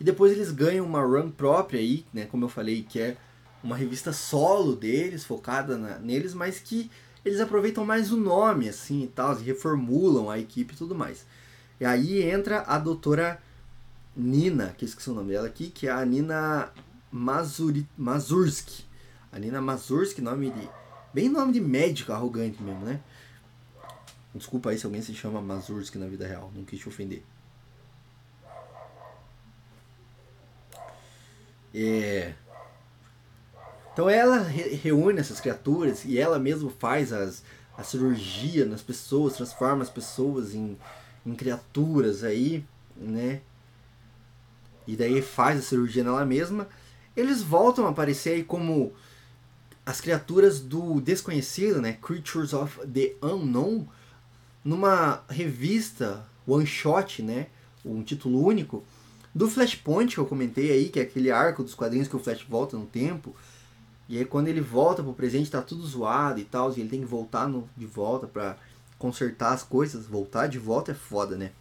E depois eles ganham uma run própria aí, né, como eu falei, que é uma revista solo deles, focada na, neles, mas que eles aproveitam mais o nome, assim, e tal, reformulam a equipe e tudo mais. E aí entra a doutora Nina, que esqueci o nome dela aqui, que é a Nina Mazuri, Mazurski. A Nina Mazurski, nome de... Bem nome de médico arrogante mesmo, né? Desculpa aí se alguém se chama Mazurski na vida real, não quis te ofender. É... Então ela re reúne essas criaturas e ela mesma faz as, a cirurgia nas pessoas, transforma as pessoas em, em criaturas aí, né? E daí faz a cirurgia nela mesma. Eles voltam a aparecer aí como as criaturas do desconhecido, né? Creatures of the Unknown, numa revista one shot, né? Um título único do Flashpoint que eu comentei aí, que é aquele arco dos quadrinhos que o Flash volta no tempo. E aí quando ele volta pro presente tá tudo zoado e tal, e ele tem que voltar no, de volta para consertar as coisas. Voltar de volta é foda, né?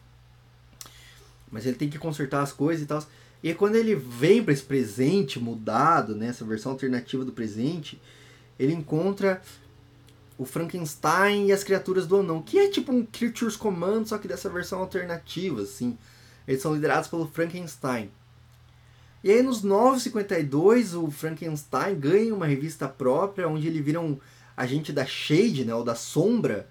Mas ele tem que consertar as coisas e tal. E quando ele vem para esse presente mudado, né, essa versão alternativa do presente, ele encontra o Frankenstein e as criaturas do anão, que é tipo um Creatures Command, só que dessa versão alternativa, assim. Eles são liderados pelo Frankenstein. E aí nos 952 o Frankenstein ganha uma revista própria onde ele vira um agente da Shade, né, ou da Sombra,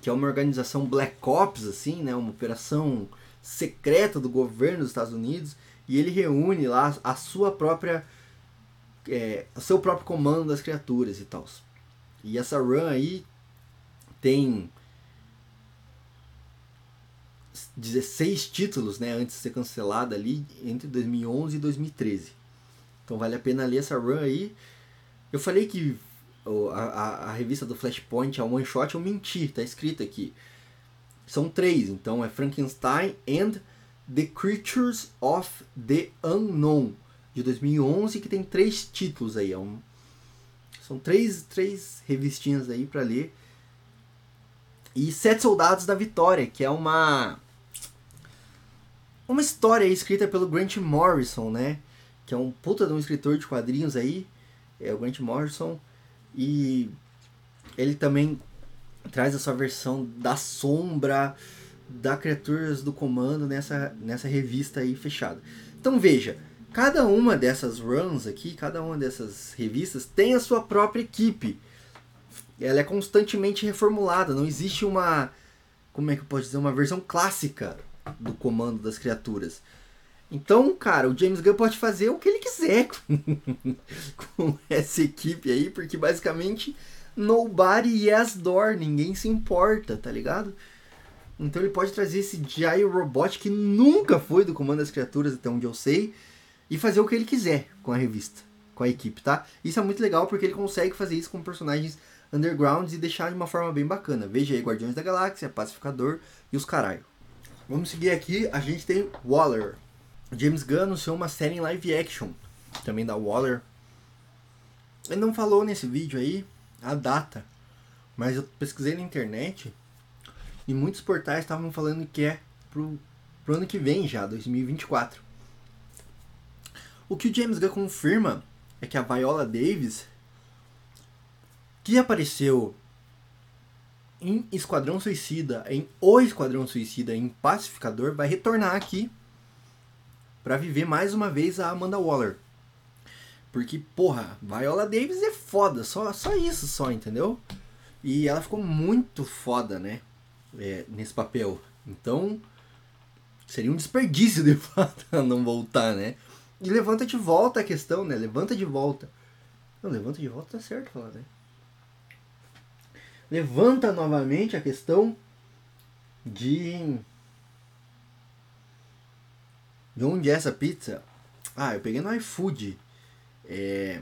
que é uma organização Black Ops assim, né, uma operação secreta do governo dos Estados Unidos, e ele reúne lá a sua própria é, o seu próprio comando das criaturas e tal. E essa run aí tem 16 títulos, né, antes de ser cancelada ali entre 2011 e 2013. Então vale a pena ler essa run aí. Eu falei que a, a, a revista do Flashpoint é um one shot, eu menti, tá escrito aqui. São três, então é Frankenstein and The Creatures of the Unknown de 2011 que tem três títulos aí, é um, são três, três revistinhas aí para ler. E Sete Soldados da Vitória, que é uma uma história escrita pelo Grant Morrison, né? Que é um puta de um escritor de quadrinhos aí, é o Grant Morrison, e ele também traz a sua versão da sombra, da criaturas do comando nessa, nessa revista aí fechada. Então veja, cada uma dessas runs aqui, cada uma dessas revistas tem a sua própria equipe. Ela é constantemente reformulada, não existe uma como é que eu posso dizer, uma versão clássica do comando das criaturas. Então, cara, o James Gunn pode fazer o que ele quiser com, com essa equipe aí, porque basicamente nobody yes door, ninguém se importa, tá ligado? Então ele pode trazer esse Gyro Robot que nunca foi do comando das criaturas, até onde eu sei, e fazer o que ele quiser com a revista, com a equipe, tá? Isso é muito legal porque ele consegue fazer isso com personagens undergrounds e deixar de uma forma bem bacana. Veja aí Guardiões da Galáxia, Pacificador e os caralho. Vamos seguir aqui, a gente tem Waller. James Gunn anunciou uma série em live action, também da Waller. Ele não falou nesse vídeo aí a data, mas eu pesquisei na internet e muitos portais estavam falando que é pro, pro ano que vem já, 2024. O que o James Gunn confirma é que a Viola Davis, que apareceu em Esquadrão Suicida, em O Esquadrão Suicida, em Pacificador, vai retornar aqui para viver mais uma vez a Amanda Waller. Porque, porra, Viola Davis é foda, só, só isso só, entendeu? E ela ficou muito foda, né? É, nesse papel. Então, seria um desperdício de fato não voltar, né? E levanta de volta a questão, né? Levanta de volta. Não, levanta de volta tá certo falar, né? levanta novamente a questão de. De onde é essa pizza? Ah, eu peguei no iFood. É.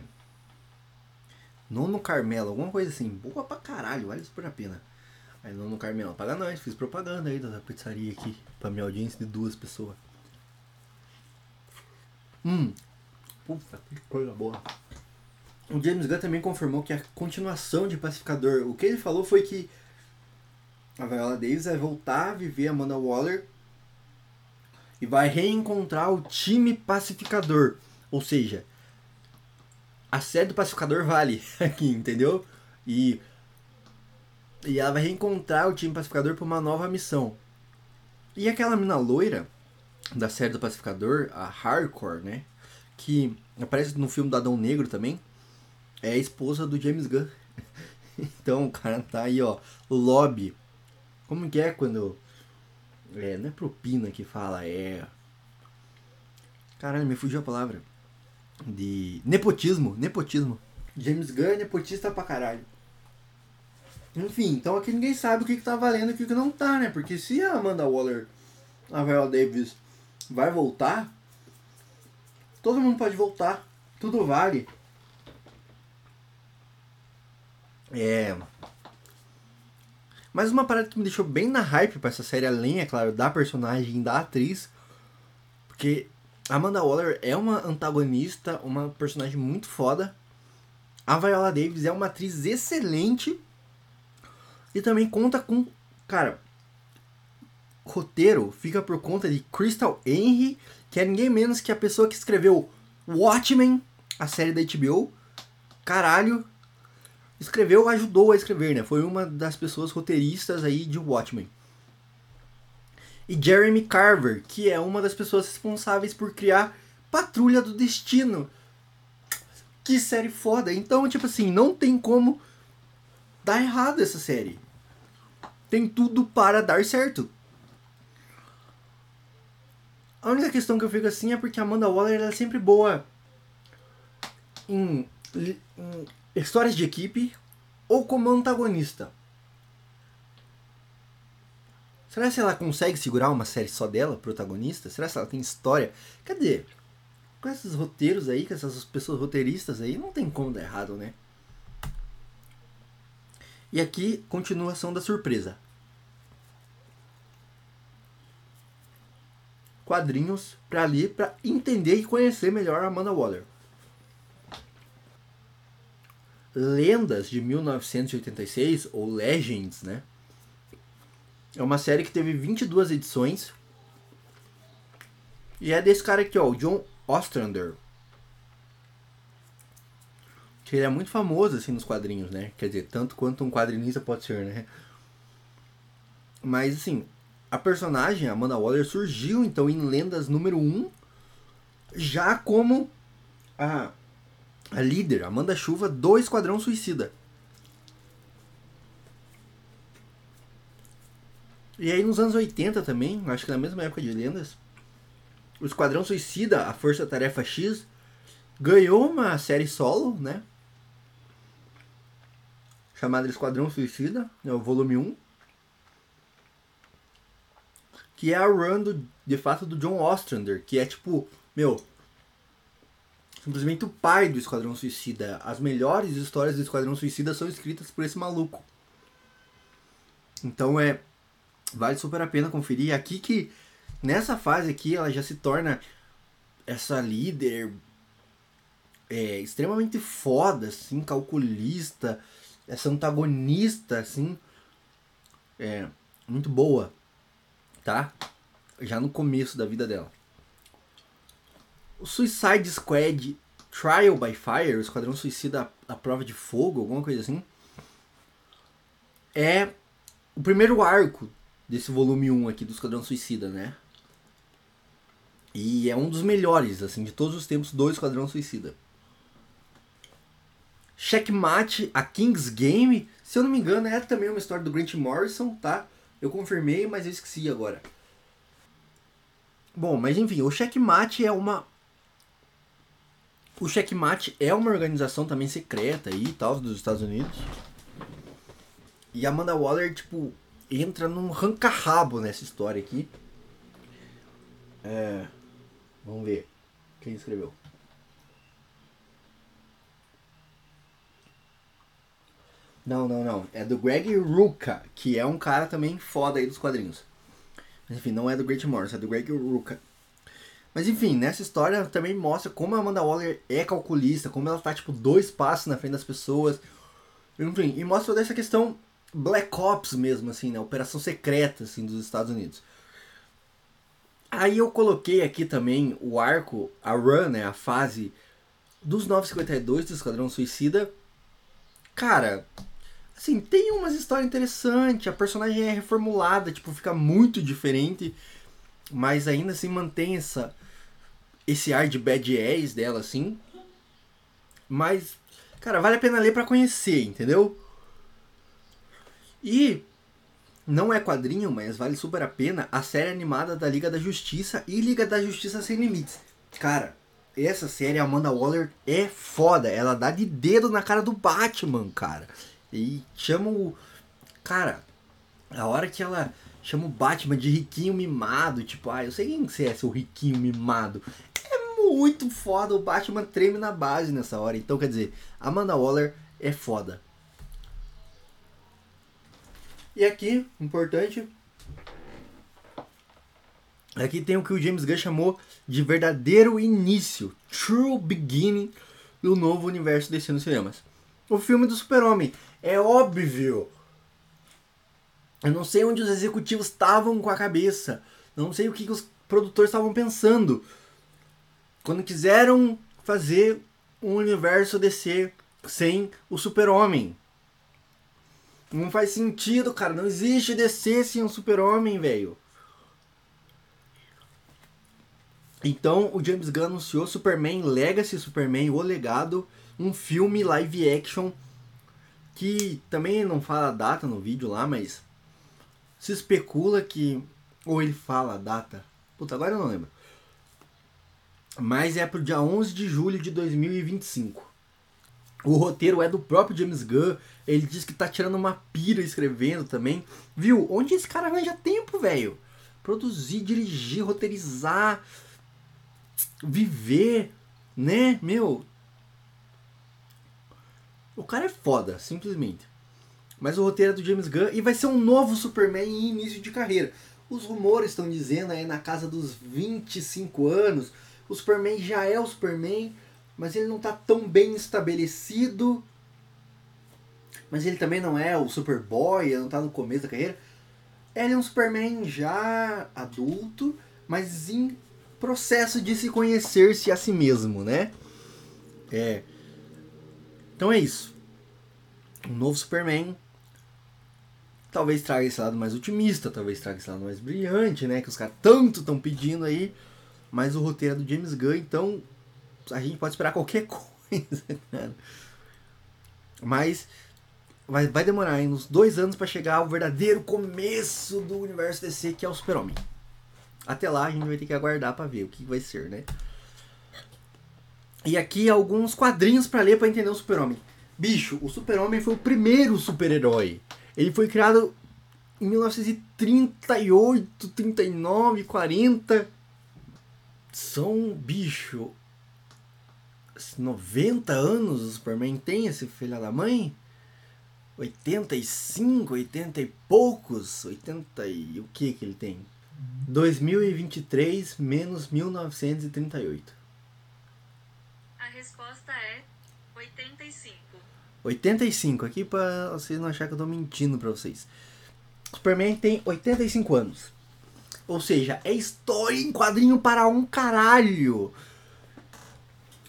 Nono Carmelo, alguma coisa assim. Boa pra caralho, vale super a pena. Aí Nono Carmelo, paga nós, fiz propaganda aí da pizzaria aqui. Pra minha audiência de duas pessoas. Hum. Puta, que coisa boa o James Gunn também confirmou que a continuação de Pacificador, o que ele falou foi que a Viola Davis vai voltar a viver a Amanda Waller e vai reencontrar o time pacificador. Ou seja, a série do pacificador vale aqui, entendeu? E, e ela vai reencontrar o time pacificador para uma nova missão. E aquela mina loira da série do pacificador, a Hardcore, né? Que aparece no filme do Adão Negro também é a esposa do James Gunn. então o cara tá aí, ó. Lobby. Como que é quando. É, não é propina que fala, é. Caralho, me fugiu a palavra. De. Nepotismo, nepotismo. James Gunn é nepotista pra caralho. Enfim, então aqui ninguém sabe o que, que tá valendo e o que, que não tá, né? Porque se a Amanda Waller, a Viola Davis, vai voltar, todo mundo pode voltar. Tudo vale. É. Mas uma parada que me deixou bem na hype pra essa série, além, é claro, da personagem da atriz. Porque Amanda Waller é uma antagonista, uma personagem muito foda. A Viola Davis é uma atriz excelente. E também conta com. Cara. Roteiro fica por conta de Crystal Henry, que é ninguém menos que a pessoa que escreveu Watchmen, a série da HBO. Caralho, escreveu, ajudou a escrever, né? Foi uma das pessoas roteiristas aí de Watchmen. E Jeremy Carver, que é uma das pessoas responsáveis por criar Patrulha do Destino. Que série foda. Então, tipo assim, não tem como dar errado essa série. Tem tudo para dar certo. A única questão que eu fico assim é porque a Amanda Waller é sempre boa em, em histórias de equipe ou como antagonista. Será que ela consegue segurar uma série só dela, protagonista? Será que ela tem história? Cadê? Com esses roteiros aí, com essas pessoas roteiristas aí, não tem como dar errado, né? E aqui, continuação da surpresa. Quadrinhos para ler, para entender e conhecer melhor a Amanda Waller. Lendas de 1986, ou Legends, né? É uma série que teve 22 edições. E é desse cara aqui, ó, o John Ostrander. Que ele é muito famoso, assim, nos quadrinhos, né? Quer dizer, tanto quanto um quadrinista pode ser, né? Mas, assim, a personagem, Amanda Waller, surgiu, então, em Lendas número 1, já como a a líder, Amanda Chuva, do Esquadrão Suicida. E aí nos anos 80 também, acho que na mesma época de Lendas, o Esquadrão Suicida, a Força Tarefa X, ganhou uma série solo, né? Chamada Esquadrão Suicida, é o volume 1. Que é a run do, de fato do John Ostrander, que é tipo, meu, simplesmente o pai do Esquadrão Suicida. As melhores histórias do Esquadrão Suicida são escritas por esse maluco. Então é. Vale super a pena conferir. Aqui que nessa fase aqui ela já se torna essa líder é, extremamente foda, assim, calculista, essa antagonista, assim, é muito boa, tá? Já no começo da vida dela. O Suicide Squad Trial by Fire, o Esquadrão Suicida a prova de fogo, alguma coisa assim, é o primeiro arco desse volume 1 aqui do Esquadrão Suicida, né? E é um dos melhores, assim, de todos os tempos do Esquadrão Suicida. Checkmate, a King's Game, se eu não me engano, é também uma história do Grant Morrison, tá? Eu confirmei, mas eu esqueci agora. Bom, mas enfim, o Checkmate é uma o Checkmate é uma organização também secreta e tal, dos Estados Unidos. E a Amanda Waller, tipo, entra num ranca-rabo nessa história aqui. É. Vamos ver. Quem escreveu? Não, não, não. É do Greg Rucka, que é um cara também foda aí dos quadrinhos. Mas, enfim, não é do Great Morris, é do Greg Rucka. Mas enfim, nessa história também mostra como a Amanda Waller é calculista, como ela tá tipo dois passos na frente das pessoas. Enfim, e mostra toda essa questão Black Ops mesmo, assim, né? Operação secreta, assim, dos Estados Unidos. Aí eu coloquei aqui também o arco, a run, né? A fase dos 952 do Esquadrão Suicida. Cara, assim, tem umas histórias interessantes, a personagem é reformulada, tipo, fica muito diferente, mas ainda assim mantém essa esse ar de bad ass dela, assim. Mas, cara, vale a pena ler para conhecer, entendeu? E não é quadrinho, mas vale super a pena a série animada da Liga da Justiça e Liga da Justiça Sem Limites. Cara, essa série, Amanda Waller, é foda. Ela dá de dedo na cara do Batman, cara. E chama o Cara, a hora que ela chama o Batman de riquinho mimado, tipo, ah, eu sei quem você é, seu riquinho mimado. É muito foda, o Batman treme na base nessa hora. Então, quer dizer, Amanda Waller é foda. E aqui, importante, aqui tem o que o James Gunn chamou de verdadeiro início, true beginning do novo universo DC nos cinemas. O filme do Super-Homem. É óbvio. Eu não sei onde os executivos estavam com a cabeça. Não sei o que os produtores estavam pensando. Quando quiseram fazer um universo DC sem o Super-Homem. Não faz sentido, cara. Não existe DC sem um Super-Homem, velho. Então o James Gunn anunciou Superman Legacy Superman O Legado, um filme live action que também não fala a data no vídeo lá, mas se especula que ou ele fala a data. Puta, agora eu não lembro. Mas é pro dia 11 de julho de 2025. O roteiro é do próprio James Gunn. Ele diz que tá tirando uma pira escrevendo também. Viu? Onde esse cara arranja tempo, velho? Produzir, dirigir, roteirizar, viver, né? Meu. O cara é foda, simplesmente. Mas o roteiro é do James Gunn e vai ser um novo Superman em início de carreira. Os rumores estão dizendo aí na casa dos 25 anos. O Superman já é o Superman mas ele não está tão bem estabelecido. Mas ele também não é o Superboy, ele não está no começo da carreira. Ele é um Superman já adulto, mas em processo de se conhecer-se a si mesmo, né? É. Então é isso. Um novo Superman. Talvez traga esse lado mais otimista, talvez traga esse lado mais brilhante, né? Que os caras tanto estão pedindo aí. Mas o roteiro é do James Gunn, então a gente pode esperar qualquer coisa. Mas vai, vai demorar uns dois anos para chegar ao verdadeiro começo do universo DC, que é o Super-Homem. Até lá a gente vai ter que aguardar para ver o que vai ser, né? E aqui alguns quadrinhos para ler para entender o Super-Homem. Bicho, o Super-Homem foi o primeiro super-herói. Ele foi criado em 1938, 39, 40. São, bicho, 90 anos o Superman tem, esse filho da mãe? 85, 80 e poucos? 80 e o que que ele tem? 2023 menos 1938. A resposta é 85. 85, aqui para vocês não acharem que eu tô mentindo para vocês. O Superman tem 85 anos. Ou seja, é história em quadrinho para um caralho.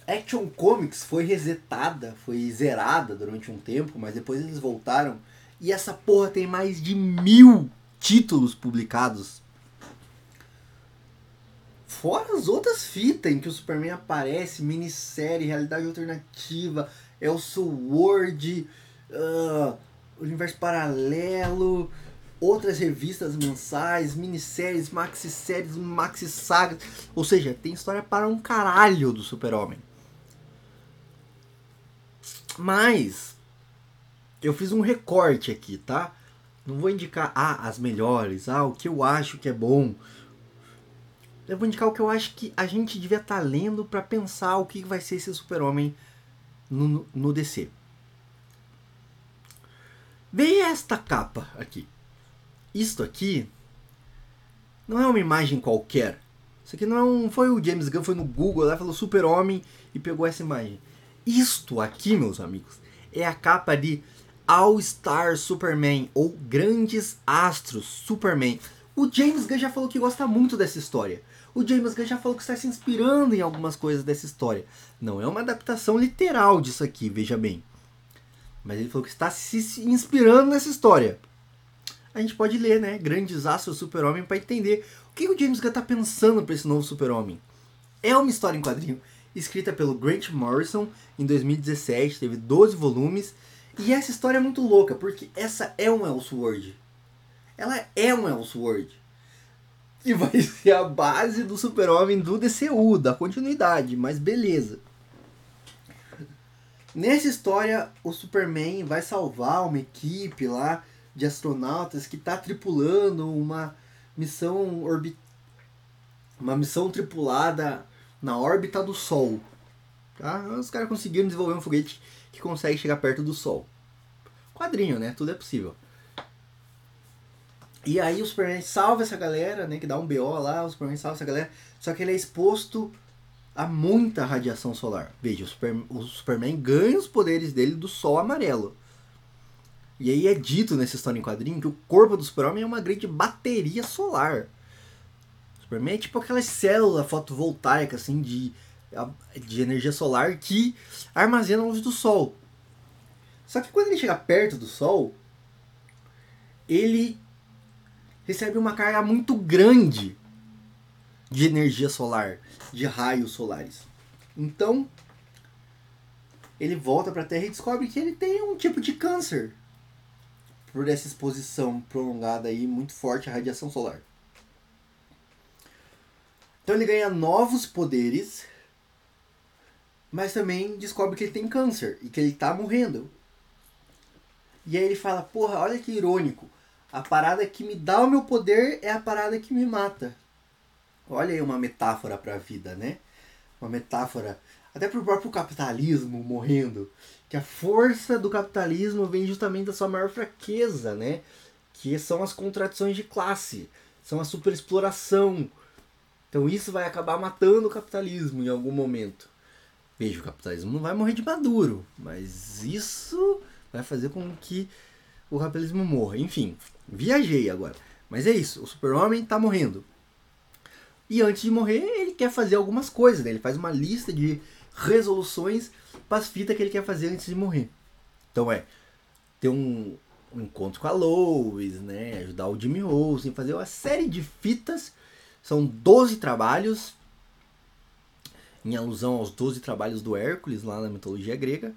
Action Comics foi resetada, foi zerada durante um tempo, mas depois eles voltaram. E essa porra tem mais de mil títulos publicados. Fora as outras fitas em que o Superman aparece, minissérie, realidade alternativa, Elseworld, uh, Universo Paralelo, outras revistas mensais, minisséries, maxi-séries, maxi-sagas. Ou seja, tem história para um caralho do Super-Homem. Mas eu fiz um recorte aqui, tá? Não vou indicar ah, as melhores, ah, o que eu acho que é bom. Eu vou indicar o que eu acho que a gente devia estar tá lendo para pensar o que vai ser esse super-homem no, no DC. Veja esta capa aqui. Isto aqui não é uma imagem qualquer. Isso aqui não é um. Foi o James Gunn, foi no Google lá, falou super-homem e pegou essa imagem. Isto aqui, meus amigos, é a capa de All Star Superman ou Grandes Astros Superman. O James Gunn já falou que gosta muito dessa história. O James Gunn já falou que está se inspirando em algumas coisas dessa história. Não é uma adaptação literal disso aqui, veja bem. Mas ele falou que está se inspirando nessa história. A gente pode ler, né? Grandes Astros Super-Homem para entender o que o James Gunn está pensando para esse novo Super-Homem. É uma história em quadrinho escrita pelo Grant Morrison em 2017, teve 12 volumes. E essa história é muito louca, porque essa é um Elseworld. Ela é um Elseworld. E vai ser a base do Super-Homem do DCU, da continuidade, mas beleza. Nessa história, o Superman vai salvar uma equipe lá de astronautas que está tripulando uma missão orbi uma missão tripulada na órbita do Sol. Tá? Os caras conseguiram desenvolver um foguete que consegue chegar perto do Sol. Quadrinho, né? Tudo é possível. E aí o Superman salva essa galera, né? Que dá um BO lá, o Superman salva essa galera. Só que ele é exposto a muita radiação solar. Veja, o Superman, o Superman ganha os poderes dele do Sol amarelo. E aí é dito nessa história em quadrinho que o corpo do Super-Homem é uma grande bateria solar. Superman é tipo aquela célula fotovoltaica, assim, de, de energia solar que armazena a luz do Sol. Só que quando ele chega perto do Sol, ele recebe uma carga muito grande de energia solar, de raios solares. Então, ele volta para a Terra e descobre que ele tem um tipo de câncer por essa exposição prolongada aí muito forte à radiação solar. Então ele ganha novos poderes, mas também descobre que ele tem câncer e que ele está morrendo. E aí ele fala: Porra, olha que irônico. A parada que me dá o meu poder é a parada que me mata. Olha aí uma metáfora para a vida, né? Uma metáfora até para o próprio capitalismo morrendo que a força do capitalismo vem justamente da sua maior fraqueza, né? Que são as contradições de classe, são a superexploração. Então isso vai acabar matando o capitalismo em algum momento. Veja, o capitalismo não vai morrer de maduro, mas isso vai fazer com que o capitalismo morra. Enfim, viajei agora. Mas é isso, o super-homem está morrendo. E antes de morrer, ele quer fazer algumas coisas, né? Ele faz uma lista de resoluções fitas que ele quer fazer antes de morrer. Então é ter um, um encontro com a Lois, né? Ajudar o Jimmy Olsen, fazer uma série de fitas. São 12 trabalhos, em alusão aos 12 trabalhos do Hércules lá na mitologia grega.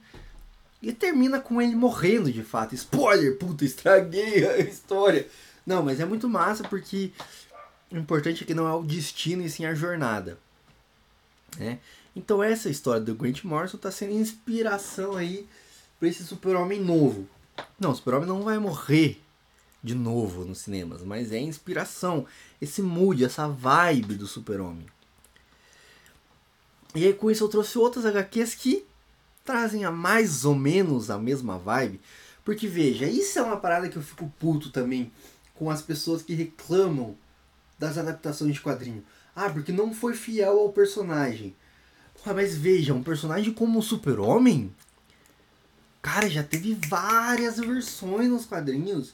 E termina com ele morrendo de fato. Spoiler, puta, estraguei a história. Não, mas é muito massa porque o importante é que não é o destino e sim a jornada. Né? Então essa história do Grant Morrison está sendo inspiração aí para esse super-homem novo. Não, o super-homem não vai morrer de novo nos cinemas, mas é inspiração, esse mood, essa vibe do super-homem. E aí com isso eu trouxe outras HQs que trazem a mais ou menos a mesma vibe. Porque veja, isso é uma parada que eu fico puto também com as pessoas que reclamam das adaptações de quadrinho. Ah, porque não foi fiel ao personagem. Mas veja, um personagem como o Super-Homem, cara, já teve várias versões nos quadrinhos.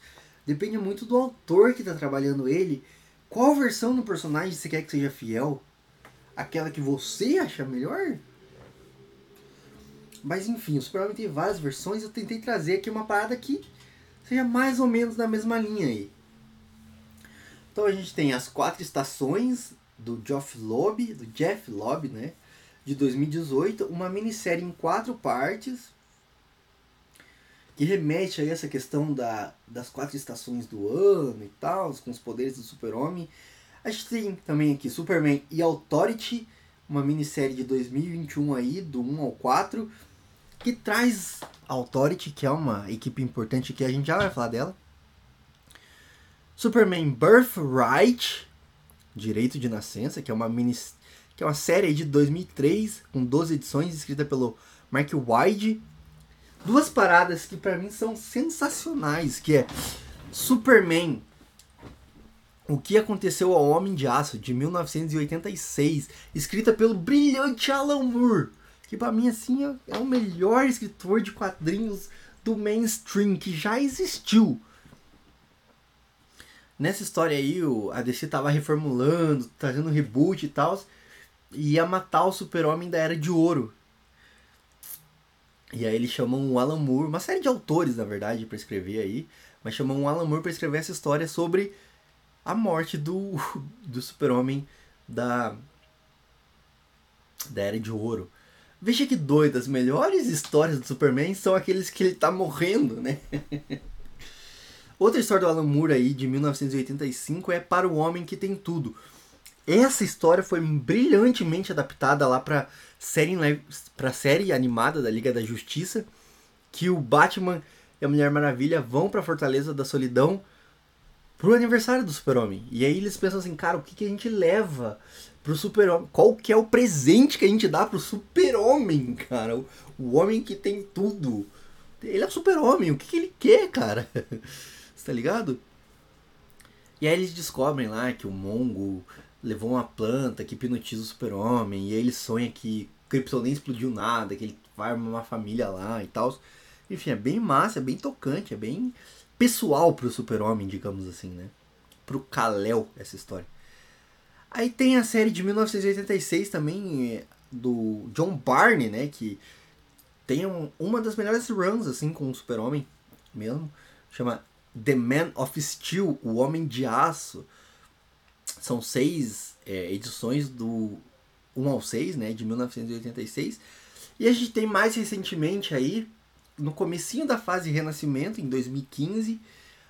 Depende muito do autor que está trabalhando ele. Qual versão do personagem você quer que seja fiel? Aquela que você acha melhor? Mas enfim, o Super-Homem tem várias versões. Eu tentei trazer aqui uma parada que seja mais ou menos na mesma linha aí. Então a gente tem as quatro estações do Jeff Loeb, do Jeff Loeb, né? de 2018, uma minissérie em quatro partes que remete a essa questão da, das quatro estações do ano e tal, com os poderes do super-homem. A gente tem também aqui Superman e Authority, uma minissérie de 2021 aí, do 1 ao 4, que traz Authority, que é uma equipe importante que a gente já vai falar dela. Superman Birthright, Direito de Nascença, que é uma minissérie que é uma série de 2003, com 12 edições, escrita pelo Mark Wide. Duas paradas que para mim são sensacionais, que é Superman, o que aconteceu ao Homem de Aço, de 1986, escrita pelo brilhante Alan Moore, que para mim assim é o melhor escritor de quadrinhos do mainstream que já existiu. Nessa história aí, a DC tava reformulando, trazendo reboot e tal ia matar o super-homem da Era de Ouro. E aí eles chamam o Alan Moore, uma série de autores, na verdade, para escrever aí, mas chamam o Alan Moore para escrever essa história sobre a morte do, do super-homem da, da Era de Ouro. Veja que doido, as melhores histórias do Superman são aqueles que ele tá morrendo, né? Outra história do Alan Moore aí, de 1985, é Para o Homem que Tem Tudo. Essa história foi brilhantemente adaptada lá para série para série animada da Liga da Justiça, que o Batman e a Mulher Maravilha vão pra Fortaleza da Solidão pro aniversário do Super-Homem. E aí eles pensam assim, cara, o que, que a gente leva pro Super-Homem? Qual que é o presente que a gente dá pro Super-Homem, cara? O, o homem que tem tudo. Ele é o Super-Homem, o que, que ele quer, cara? Você tá ligado? E aí eles descobrem lá que o Mongo levou uma planta que hipnotiza o super-homem, e aí ele sonha que Krypton nem explodiu nada, que ele vai uma família lá e tal. Enfim, é bem massa, é bem tocante, é bem pessoal pro super-homem, digamos assim, né? Pro Kal-El, essa história. Aí tem a série de 1986 também, do John Barney, né? Que tem um, uma das melhores runs, assim, com o super-homem mesmo. Chama The Man of Steel, O Homem de Aço. São seis é, edições do 1 ao 6, né, de 1986. E a gente tem mais recentemente aí, no comecinho da fase Renascimento, em 2015,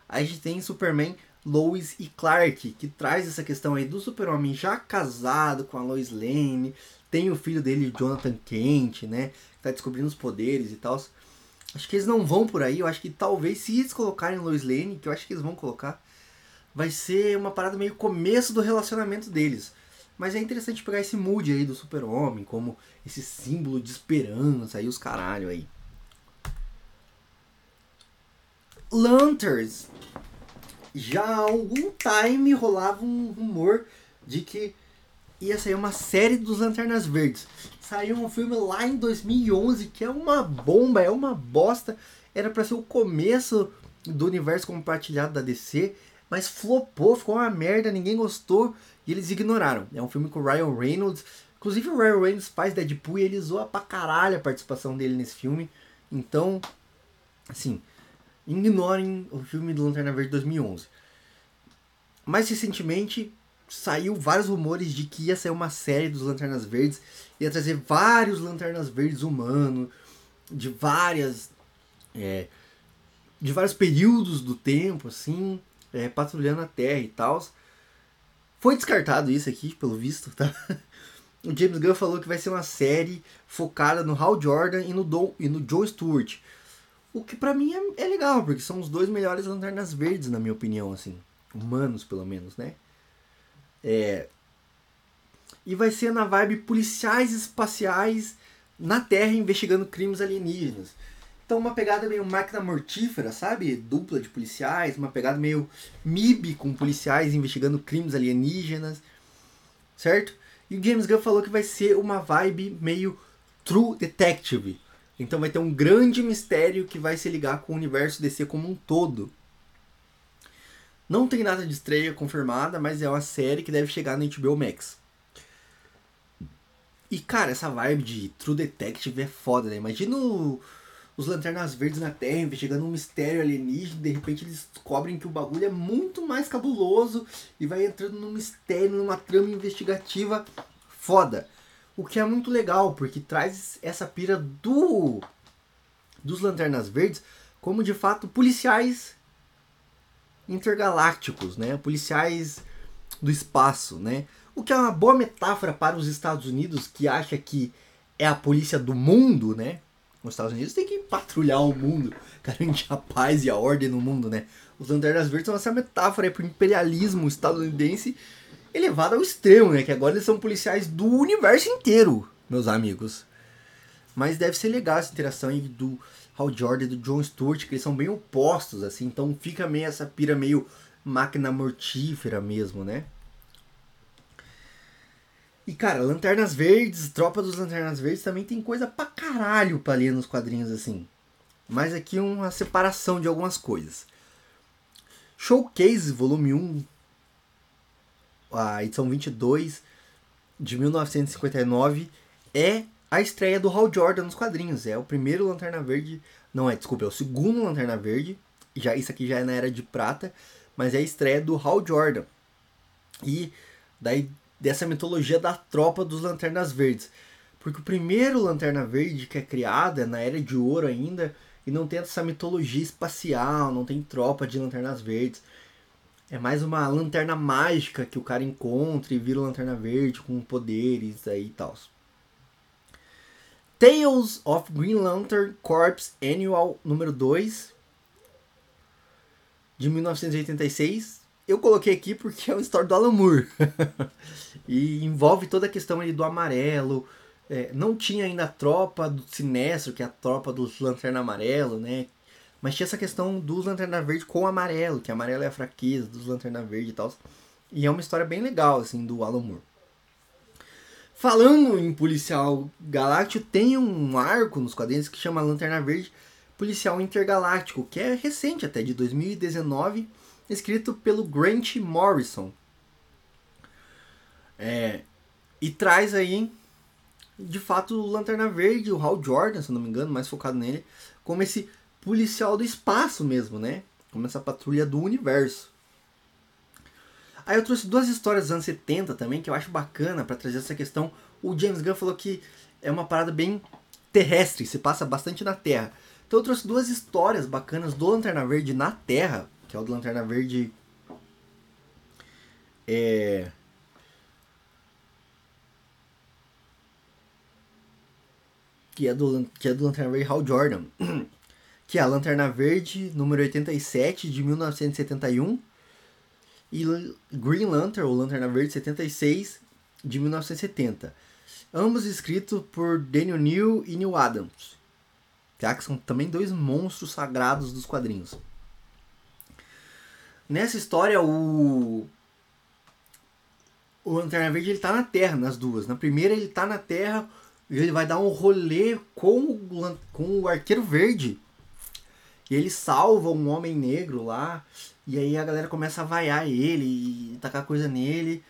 a gente tem Superman Lois e Clark, que traz essa questão aí do super-homem já casado com a Lois Lane, tem o filho dele, Jonathan Kent, né, que tá descobrindo os poderes e tal. Acho que eles não vão por aí. Eu acho que talvez se eles colocarem Lois Lane, que eu acho que eles vão colocar, vai ser uma parada meio começo do relacionamento deles. Mas é interessante pegar esse mood aí do super-homem, como esse símbolo de esperança aí, os caralho aí. Lanterns. Já há algum time rolava um rumor de que ia sair uma série dos Lanternas Verdes. Saiu um filme lá em 2011 que é uma bomba, é uma bosta. Era para ser o começo do universo compartilhado da DC, mas flopou, ficou uma merda, ninguém gostou e eles ignoraram. É um filme com o Ryan Reynolds. Inclusive o Ryan Reynolds faz Deadpool e ele zoa pra caralho a participação dele nesse filme. Então, assim, ignorem o filme do Lanterna Verde 2011. Mais recentemente, saiu vários rumores de que ia sair uma série dos Lanternas Verdes, ia trazer vários Lanternas Verdes humanos, de várias. É, de vários períodos do tempo, assim, é, patrulhando a Terra e tal. Foi descartado isso aqui, pelo visto, tá? O James Gunn falou que vai ser uma série focada no Hal Jordan e no, Don, e no Joe Stewart. O que para mim é, é legal, porque são os dois melhores Lanternas Verdes, na minha opinião, assim. Humanos, pelo menos, né? É... E vai ser na vibe policiais espaciais na Terra investigando crimes alienígenas. Então uma pegada meio máquina mortífera, sabe? Dupla de policiais, uma pegada meio MIB com policiais investigando crimes alienígenas, certo? E o James Gunn falou que vai ser uma vibe meio True Detective. Então vai ter um grande mistério que vai se ligar com o universo DC como um todo. Não tem data de estreia confirmada, mas é uma série que deve chegar no HBO Max. E cara, essa vibe de True Detective é foda, né? Imagina o, os Lanternas Verdes na Terra investigando um mistério alienígena, de repente eles descobrem que o bagulho é muito mais cabuloso e vai entrando num mistério, numa trama investigativa foda. O que é muito legal, porque traz essa pira do dos Lanternas Verdes como de fato policiais intergalácticos, né? Policiais do espaço, né? O que é uma boa metáfora para os Estados Unidos, que acha que é a polícia do mundo, né? Os Estados Unidos tem que patrulhar o mundo, garantir a paz e a ordem no mundo, né? Os Lanternas Verdes são essa metáfora para o imperialismo estadunidense elevado ao extremo, né? Que agora eles são policiais do universo inteiro, meus amigos. Mas deve ser legal essa interação aí do Hal Jordan e do John Stewart, que eles são bem opostos, assim, então fica meio essa pira meio máquina mortífera mesmo, né? E cara, Lanternas Verdes, Tropa dos Lanternas Verdes também tem coisa pra caralho pra ler nos quadrinhos assim. Mas aqui uma separação de algumas coisas. Showcase, volume 1, a edição 22 de 1959, é a estreia do Hal Jordan nos quadrinhos. É o primeiro Lanterna Verde. Não é, desculpa, é o segundo Lanterna Verde. Já, isso aqui já é na Era de Prata. Mas é a estreia do Hal Jordan. E daí dessa mitologia da tropa dos Lanternas Verdes. Porque o primeiro Lanterna Verde que é criado é na Era de Ouro ainda. E não tem essa mitologia espacial, não tem tropa de Lanternas Verdes. É mais uma lanterna mágica que o cara encontra e vira lanterna verde com poderes aí e tal. Tales of Green Lantern Corps Annual número 2. de 1986. Eu coloquei aqui porque é uma história do Alan Moore. e envolve toda a questão ali do amarelo. É, não tinha ainda a tropa do Sinestro, que é a tropa dos Lanterna Amarelo, né? Mas tinha essa questão dos Lanterna Verde com o amarelo, que amarelo é a fraqueza dos Lanterna Verde e tal. E é uma história bem legal, assim, do Alan Moore. Falando em policial galáctico, tem um arco nos quadrinhos que chama Lanterna Verde Policial Intergaláctico, que é recente até, de 2019, escrito pelo Grant Morrison. É, e traz aí, de fato, o Lanterna Verde, o Hal Jordan, se não me engano, mais focado nele, como esse policial do espaço mesmo, né? Como essa patrulha do universo. Aí eu trouxe duas histórias dos anos 70 também, que eu acho bacana para trazer essa questão. O James Gunn falou que é uma parada bem terrestre, se passa bastante na Terra. Então eu trouxe duas histórias bacanas do Lanterna Verde na Terra, que é o do Lanterna Verde. É. Que é do, que é do Lanterna Verde Hal Jordan. Que é a Lanterna Verde, número 87, de 1971. E Green Lantern, ou Lanterna Verde 76, de 1970. Ambos escritos por Daniel Neal e Neil Adams tá? que são também dois monstros sagrados dos quadrinhos. Nessa história, o o Lanterna Verde ele tá na Terra, nas duas. Na primeira ele tá na Terra e ele vai dar um rolê com o, com o Arqueiro Verde. E ele salva um homem negro lá. E aí a galera começa a vaiar ele e tacar coisa nele.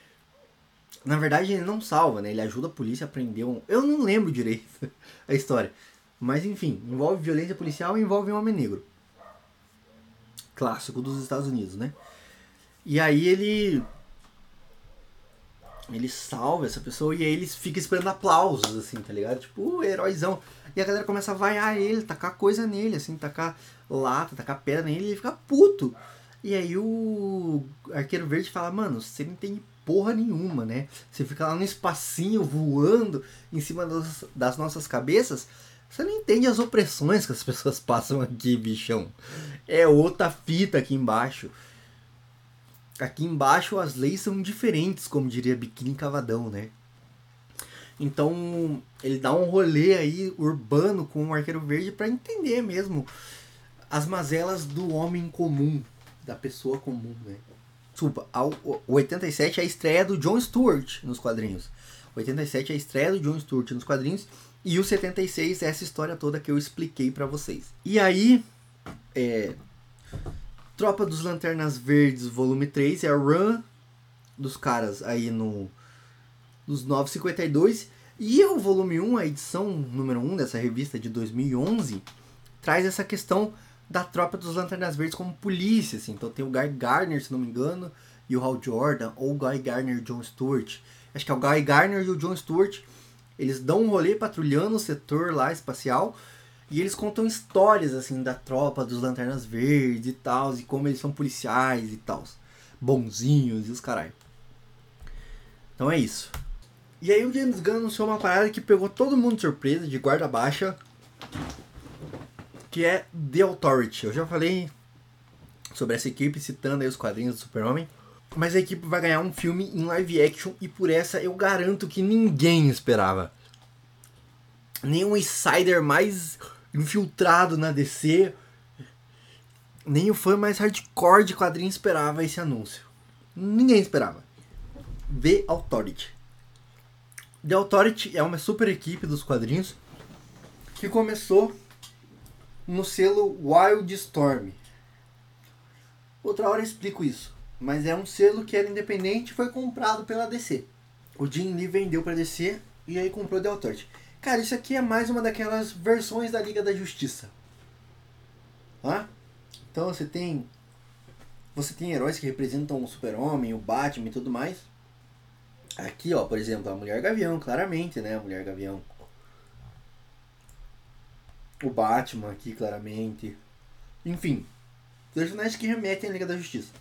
Na verdade ele não salva, né? Ele ajuda a polícia a prender um... Eu não lembro direito a história. Mas enfim, envolve violência policial e envolve um homem negro. Clássico dos Estados Unidos, né? E aí ele. Ele salva essa pessoa e aí eles ficam esperando aplausos, assim, tá ligado? Tipo, uh, heróizão. E a galera começa a vaiar ele, tacar coisa nele, assim, tacar lata, tacar pedra nele e ele fica puto. E aí o Arqueiro Verde fala, mano, você não tem porra nenhuma, né? Você fica lá no espacinho voando em cima das nossas cabeças você não entende as opressões que as pessoas passam aqui, bichão. É outra fita aqui embaixo. Aqui embaixo as leis são diferentes, como diria Biquíni Cavadão, né? Então ele dá um rolê aí urbano com o Arqueiro Verde para entender mesmo as mazelas do homem comum, da pessoa comum, né? Desculpa, o 87 é a estreia do John Stewart nos quadrinhos. 87 é a estreia do John Stewart nos quadrinhos e o 76 é essa história toda que eu expliquei para vocês. E aí, é, Tropa dos Lanternas Verdes, volume 3, é a run dos caras aí no nos 952. E o volume 1, a edição número 1 dessa revista de 2011, traz essa questão da Tropa dos Lanternas Verdes como polícia. Assim. Então tem o Guy Garner, se não me engano, e o Hal Jordan, ou o Guy Garner e John Stewart. Acho que é o Guy Garner e o John Stewart eles dão um rolê patrulhando o setor lá espacial e eles contam histórias assim da tropa dos Lanternas Verdes e tal, e como eles são policiais e tal, bonzinhos e os caralho. Então é isso. E aí o James Gunn anunciou uma parada que pegou todo mundo de surpresa, de guarda baixa, que é The Authority. Eu já falei sobre essa equipe citando aí os quadrinhos do Super-Homem. Mas a equipe vai ganhar um filme em live action e por essa eu garanto que ninguém esperava. Nenhum insider mais infiltrado na DC, nem o fã mais hardcore de quadrinho esperava esse anúncio. Ninguém esperava. The Authority. The Authority é uma super equipe dos quadrinhos que começou no selo Wildstorm. Outra hora eu explico isso mas é um selo que era independente e foi comprado pela DC. O Jim Lee vendeu para DC e aí comprou The Authority. Cara, isso aqui é mais uma daquelas versões da Liga da Justiça. Tá? Então você tem você tem heróis que representam o Super-Homem, o Batman e tudo mais. Aqui, ó, por exemplo, a Mulher Gavião, claramente, né? A Mulher Gavião. O Batman aqui, claramente. Enfim, personagens que remetem à Liga da Justiça.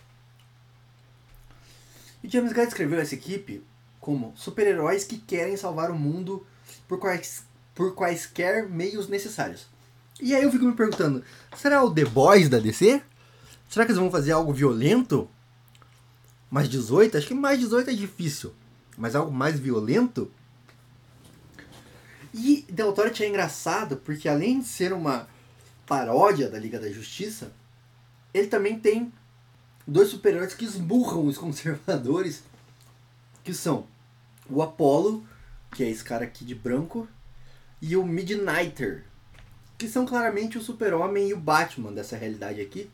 E James Gunn descreveu essa equipe como super-heróis que querem salvar o mundo por, quais, por quaisquer meios necessários. E aí eu fico me perguntando, será o The Boys da DC? Será que eles vão fazer algo violento? Mais 18? Acho que mais 18 é difícil. Mas algo mais violento? E The Authority é engraçado porque além de ser uma paródia da Liga da Justiça, ele também tem dois super-heróis que esburram os conservadores, que são o Apollo, que é esse cara aqui de branco, e o Midnighter, que são claramente o Super-Homem e o Batman dessa realidade aqui.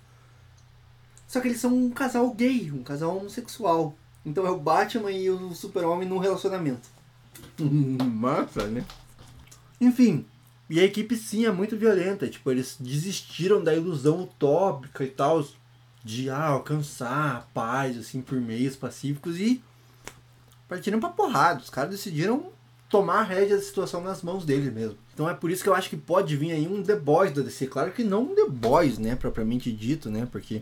Só que eles são um casal gay, um casal homossexual. Então é o Batman e o Super-Homem num relacionamento. Massa, né? Enfim, e a equipe sim é muito violenta. Tipo, eles desistiram da ilusão utópica e tal de ah, alcançar a paz assim por meios pacíficos e partiram pra porrada. Os caras decidiram tomar a rédea da situação nas mãos deles mesmo. Então é por isso que eu acho que pode vir aí um The Boys da DC. Claro que não um The Boys, né, propriamente dito, né, porque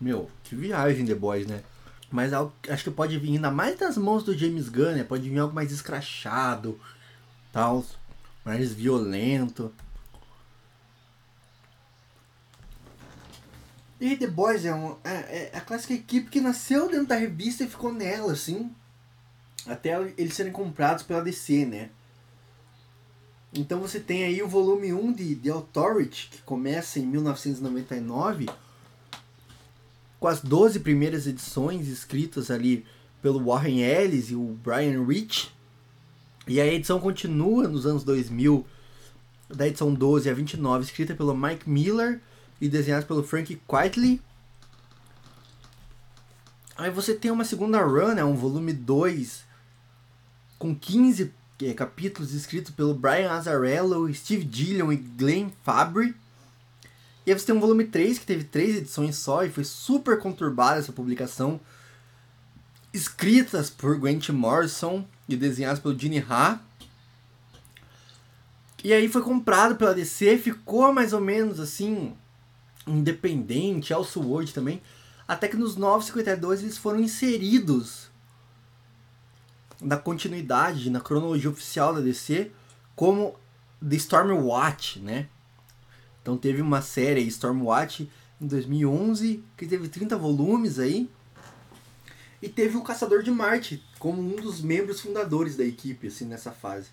meu, que viagem The Boys, né? Mas acho que pode vir ainda mais das mãos do James Gunn, né? Pode vir algo mais escrachado, tal, mais violento. E The Boys é, um, é, é a clássica equipe que nasceu dentro da revista e ficou nela, assim. Até eles serem comprados pela DC, né? Então você tem aí o volume 1 de The Authority, que começa em 1999, com as 12 primeiras edições escritas ali pelo Warren Ellis e o Brian Rich. E a edição continua nos anos 2000, da edição 12 a 29, escrita pelo Mike Miller e desenhados pelo Frank Quitely. Aí você tem uma segunda run, né, um volume 2, com 15 é, capítulos escritos pelo Brian Azzarello, Steve Dillon e Glenn Fabry. E aí você tem um volume 3, que teve três edições só, e foi super conturbada essa publicação. Escritas por Grant Morrison e desenhadas pelo Gene Ha. E aí foi comprado pela DC, ficou mais ou menos assim, independente, Elseworld também, até que nos 952 eles foram inseridos na continuidade, na cronologia oficial da DC, como The Stormwatch, né? Então teve uma série Stormwatch em 2011, que teve 30 volumes aí, e teve o Caçador de Marte como um dos membros fundadores da equipe, assim, nessa fase.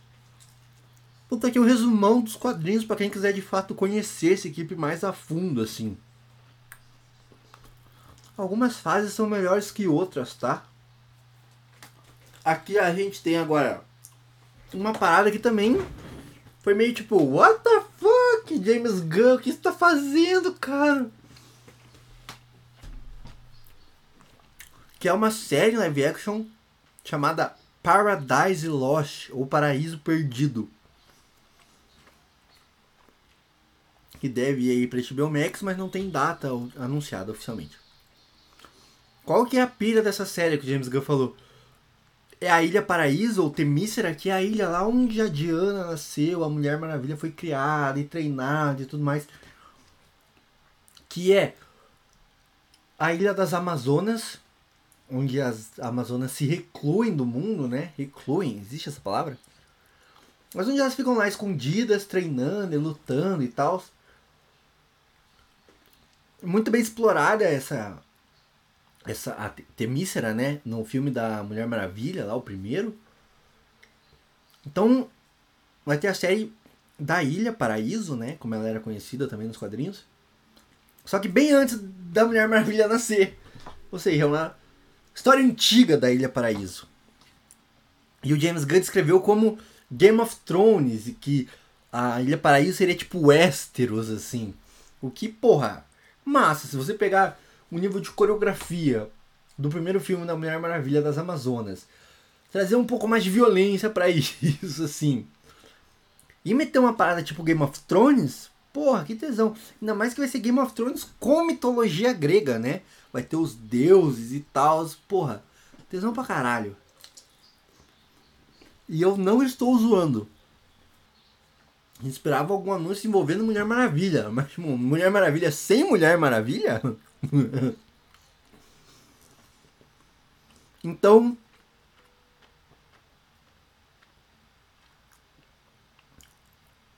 Puta aqui o um resumão dos quadrinhos para quem quiser de fato conhecer essa equipe mais a fundo, assim. Algumas fases são melhores que outras, tá? Aqui a gente tem agora uma parada que também foi meio tipo, what the fuck, James Gunn, o que você tá fazendo, cara? Que é uma série live action chamada Paradise Lost, ou Paraíso Perdido. Que deve ir pra HBO Max, mas não tem data anunciada oficialmente. Qual que é a pilha dessa série que o James Gunn falou? É a Ilha Paraíso, ou Temícera, que é a ilha lá onde a Diana nasceu, a Mulher Maravilha foi criada e treinada e tudo mais. Que é a Ilha das Amazonas, onde as Amazonas se recluem do mundo, né? Recluem, existe essa palavra? Mas onde elas ficam lá escondidas, treinando e lutando e tal. Muito bem explorada essa essa a Temícera, né, no filme da Mulher Maravilha, lá o primeiro. Então, vai ter a série da Ilha Paraíso, né, como ela era conhecida também nos quadrinhos. Só que bem antes da Mulher Maravilha nascer. Ou seja, é uma História antiga da Ilha Paraíso. E o James Gunn escreveu como Game of Thrones, e que a Ilha Paraíso seria tipo Westeros, assim. O que, porra, massa. Se você pegar o nível de coreografia do primeiro filme da Mulher Maravilha das Amazonas, trazer um pouco mais de violência para isso, assim. E meter uma parada tipo Game of Thrones, porra, que tesão. Ainda mais que vai ser Game of Thrones com mitologia grega, né? vai ter os deuses e tal. Porra, tesão pra caralho. E eu não estou zoando. Esperava algum anúncio envolvendo Mulher Maravilha. Mas tipo, Mulher Maravilha sem Mulher Maravilha? então.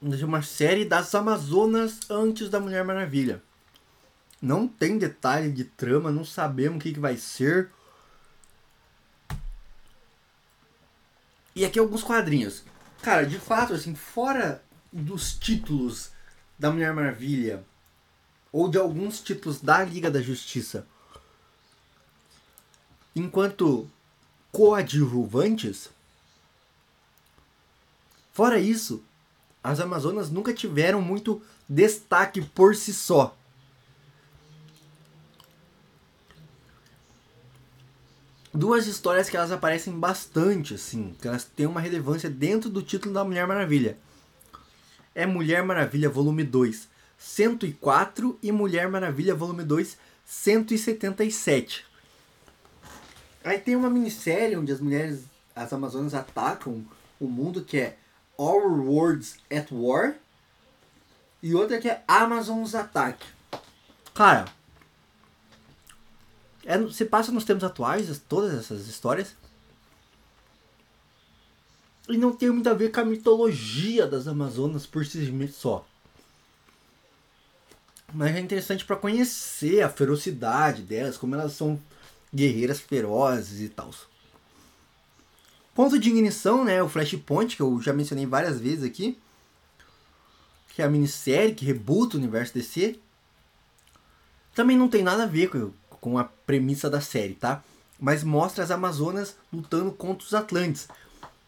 Uma série das Amazonas antes da Mulher Maravilha. Não tem detalhe de trama, não sabemos o que, que vai ser. E aqui alguns quadrinhos. Cara, de fato, assim, fora dos títulos da Mulher Maravilha ou de alguns títulos da Liga da Justiça, enquanto coadjuvantes, fora isso, as Amazonas nunca tiveram muito destaque por si só. Duas histórias que elas aparecem bastante, assim, que elas têm uma relevância dentro do título da Mulher Maravilha. É Mulher Maravilha Volume 2, 104 e Mulher Maravilha Volume 2, 177. Aí tem uma minissérie onde as mulheres, as Amazonas atacam o mundo que é Our Worlds at War e outra que é Amazon's Attack. Cara, é, se passa nos tempos atuais, todas essas histórias. E não tem muito a ver com a mitologia das Amazonas por si só. Mas é interessante para conhecer a ferocidade delas, como elas são guerreiras ferozes e tal. Ponto de ignição, né? O Flashpoint, que eu já mencionei várias vezes aqui. Que é a minissérie que rebuta o universo DC. Também não tem nada a ver com, a premissa da série, tá? Mas mostra as Amazonas lutando contra os Atlantes.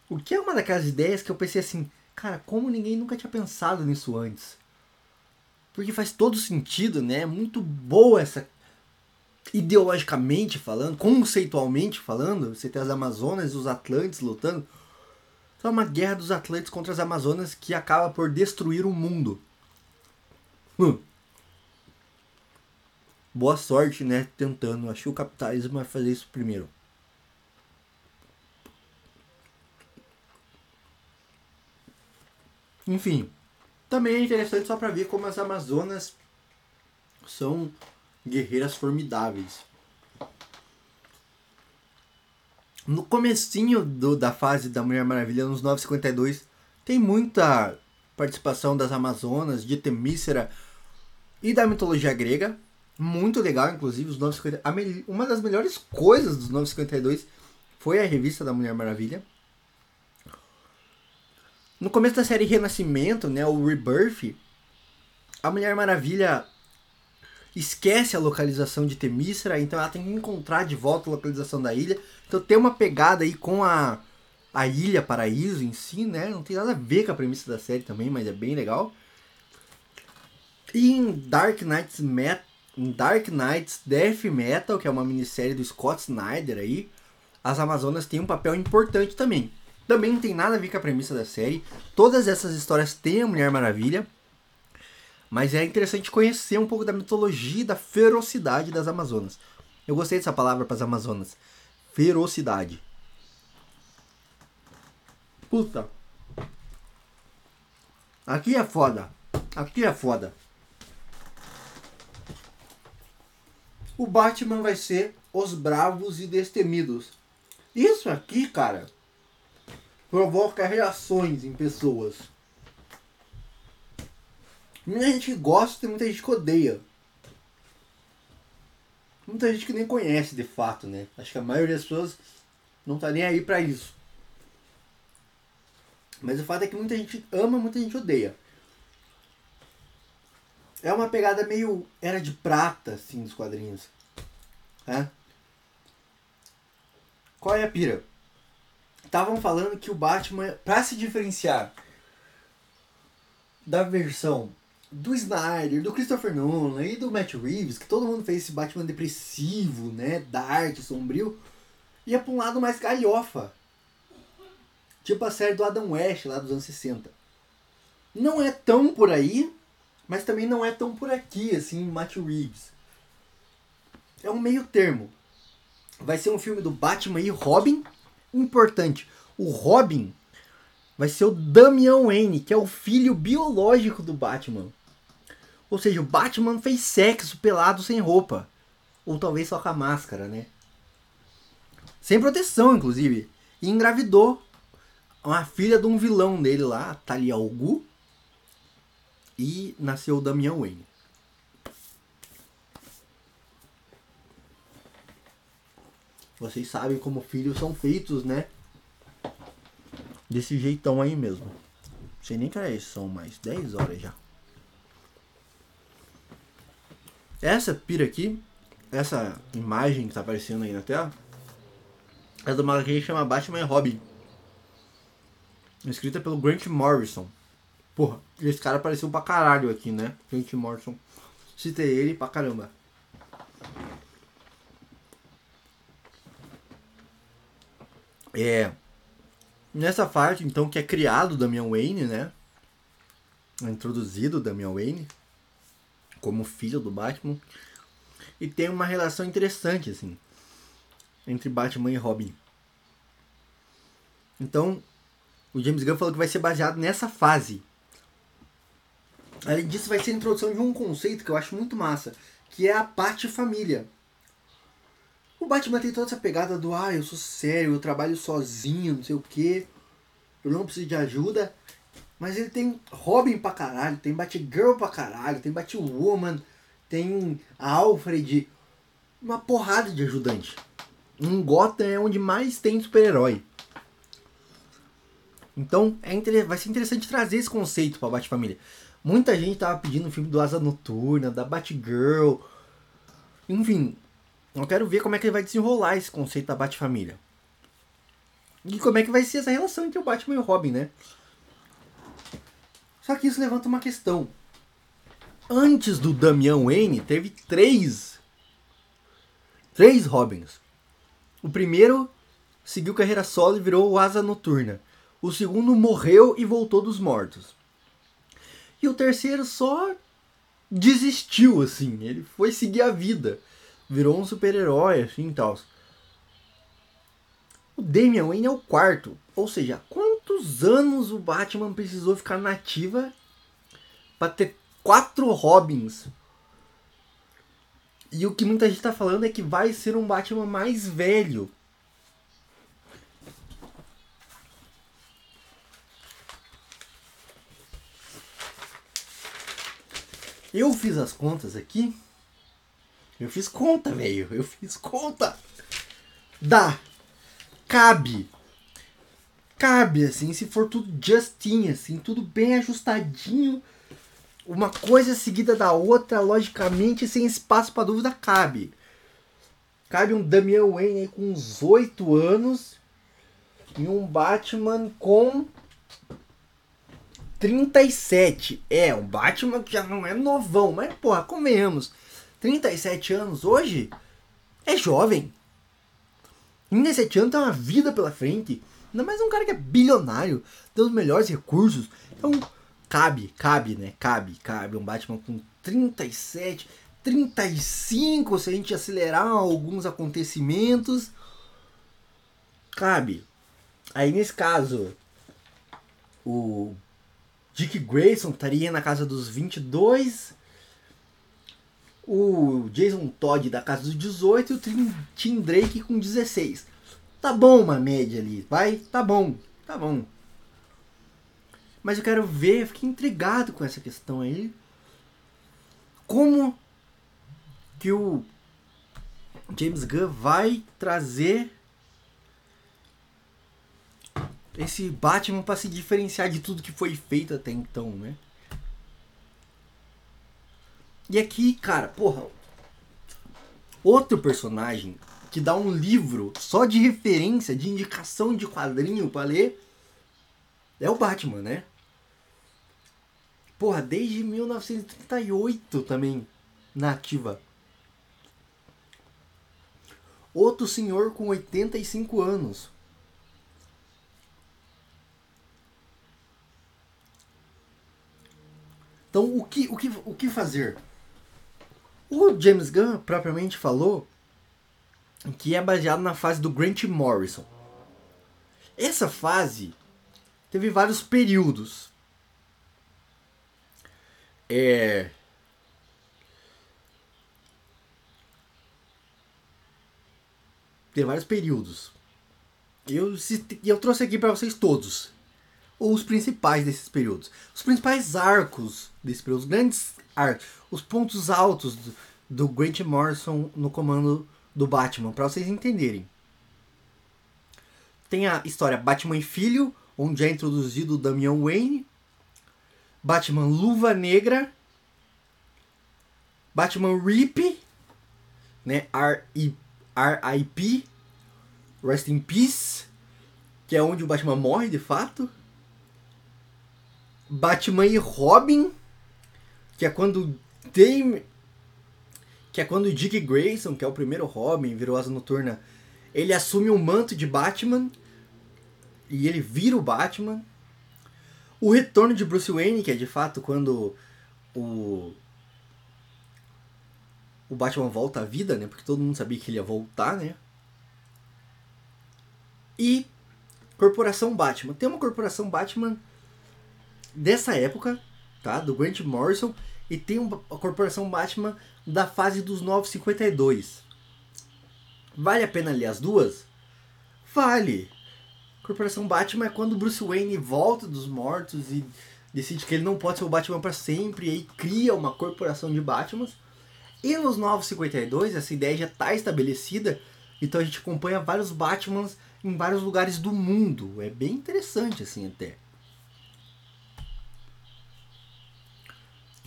O que é uma daquelas ideias que eu pensei assim, cara, como ninguém nunca tinha pensado nisso antes? Porque faz todo sentido, né? É muito boa essa ideologicamente falando, conceitualmente falando, você tem as Amazonas e os Atlantes lutando. Então é uma guerra dos Atlantes contra as Amazonas que acaba por destruir o mundo. Hum. Boa sorte, né? Tentando. Acho que o capitalismo vai fazer isso primeiro. Enfim, também é interessante só para ver como as Amazonas são guerreiras formidáveis. No comecinho do, da fase da Mulher Maravilha, nos 952, tem muita participação das Amazonas, de Temícera e da mitologia grega. Muito legal, inclusive, os 950, uma das melhores coisas dos 952 foi a revista da Mulher Maravilha. No começo da série Renascimento, né, o Rebirth, a Mulher Maravilha esquece a localização de Temícera, então ela tem que encontrar de volta a localização da ilha. Então tem uma pegada aí com a, a Ilha Paraíso em si, né? Não tem nada a ver com a premissa da série também, mas é bem legal. E em Dark Knights, Met Dark Knights Death Metal, que é uma minissérie do Scott Snyder aí, as Amazonas têm um papel importante também. Também não tem nada a ver com a premissa da série. Todas essas histórias têm a Mulher Maravilha. Mas é interessante conhecer um pouco da mitologia e da ferocidade das Amazonas. Eu gostei dessa palavra para as Amazonas. Ferocidade. Puta. Aqui é foda. Aqui é foda. O Batman vai ser os bravos e destemidos. Isso aqui, cara, provoca reações em pessoas. Muita gente gosta e muita gente que odeia. Muita gente que nem conhece de fato, né? Acho que a maioria das pessoas não tá nem aí para isso. Mas o fato é que muita gente ama, muita gente odeia. É uma pegada meio era de prata, assim, dos quadrinhos. É? Qual é a pira? Estavam falando que o Batman, pra se diferenciar da versão do Snyder, do Christopher Nolan e do Matt Reeves, que todo mundo fez esse Batman depressivo, né, dark, sombrio, ia pra um lado mais galhofa. Tipo a série do Adam West, lá dos anos 60. Não é tão por aí, mas também não é tão por aqui, assim, Matt Reeves. É um meio termo. Vai ser um filme do Batman e Robin. Importante, o Robin vai ser o Damian Wayne, que é o filho biológico do Batman. Ou seja, o Batman fez sexo pelado sem roupa. Ou talvez só com a máscara, né? Sem proteção, inclusive. E engravidou uma filha de um vilão dele lá, Talia al Ghul. E nasceu o Damian Wayne. Vocês sabem como filhos são feitos, né? Desse jeitão aí mesmo. Não sei nem que era isso, são mais 10 horas já. Essa pira aqui, essa imagem que tá aparecendo aí na tela, é de uma que chama Batman e Robin. Escrita pelo Grant Morrison. Porra, esse cara apareceu pra caralho aqui, né? Grant Morrison. Citei ele pra caramba. É. Nessa parte, então, que é criado Damian Wayne, né? É introduzido Damian Wayne como filho do Batman. E tem uma relação interessante, assim, entre Batman e Robin. Então, o James Gunn falou que vai ser baseado nessa fase. Além disso, vai ser a introdução de um conceito que eu acho muito massa, que é a parte família. O Batman tem toda essa pegada do ah, eu sou sério, eu trabalho sozinho, não sei o que, eu não preciso de ajuda. Mas ele tem Robin pra caralho, tem Batgirl pra caralho, tem Batwoman, tem Alfred, uma porrada de ajudante. Um Gotham é onde mais tem super-herói. Então é vai ser interessante trazer esse conceito pra Bat-Família. Muita gente tava pedindo o filme do Asa Noturna, da Batgirl. Enfim, eu quero ver como é que ele vai desenrolar esse conceito da Bat-Família. E como é que vai ser essa relação entre o Batman e o Robin, né? Só que isso levanta uma questão. Antes do Damian Wayne, teve três. Três Robins. O primeiro seguiu carreira solo e virou o Asa Noturna. O segundo morreu e voltou dos mortos. E o terceiro só desistiu, assim. Ele foi seguir a vida. Virou um super-herói, assim e tal. O Damian Wayne é o quarto. Ou seja, quantos anos o Batman precisou ficar nativa para ter quatro Robins? E o que muita gente está falando é que vai ser um Batman mais velho. Eu fiz as contas aqui. Eu fiz conta, velho. Eu fiz conta. Dá cabe. Cabe, assim, se for tudo justinho, assim, tudo bem ajustadinho. Uma coisa seguida da outra, logicamente, sem espaço para dúvida, cabe. Cabe um Damian Wayne aí com uns 8 anos e um Batman com 37. É, um Batman que já não é novão, mas porra, convenhamos. 37 anos hoje é jovem. Em 17 anos tem uma vida pela frente. Ainda mais um cara que é bilionário, tem os melhores recursos. Então, cabe, cabe, né? Cabe, cabe. Um Batman com 37, 35, se a gente acelerar alguns acontecimentos. Cabe. Aí nesse caso, o Dick Grayson estaria na casa dos 22. O Jason Todd da casa dos 18 e o Tim Drake com 16. Tá bom uma média ali, vai? Tá bom, tá bom. Mas eu quero ver, fiquei intrigado com essa questão aí. Como que o James Gunn vai trazer esse Batman para se diferenciar de tudo que foi feito até então, né? E aqui, cara, porra. Outro personagem que dá um livro só de referência, de indicação de quadrinho para ler, é o Batman, né? Porra, desde 1938 também na ativa. Outro senhor com 85 anos. Então, o que, o que, o que fazer? O James Gunn propriamente falou que é baseado na fase do Grant Morrison. Essa fase teve vários períodos. É... Tem vários períodos. Eu, eu trouxe aqui para vocês todos. Os principais desses períodos. Os principais arcos desse período. Os grandes arcos. Os pontos altos do, do Grant Morrison no comando do Batman, para vocês entenderem. Tem a história Batman e Filho, onde é introduzido o Damian Wayne. Batman Luva Negra. Batman Rip, né? R.I.P. Rest in Peace, que é onde o Batman morre de fato. Batman e Robin, que é quando tem que é quando o Dick Grayson, que é o primeiro Robin, virou Asa Noturna, ele assume o manto de Batman e ele vira o Batman. O retorno de Bruce Wayne, que é de fato quando o o Batman volta à vida, né? Porque todo mundo sabia que ele ia voltar, né? E Corporação Batman. Tem uma Corporação Batman dessa época, tá? Do Grant Morrison. E tem uma Corporação Batman da fase dos 952. Vale a pena ler as duas? Vale. Corporação Batman é quando Bruce Wayne volta dos mortos e decide que ele não pode ser o Batman para sempre e aí cria uma corporação de Batmans. E nos 952 essa ideia já está estabelecida, então a gente acompanha vários Batmans em vários lugares do mundo. É bem interessante assim até.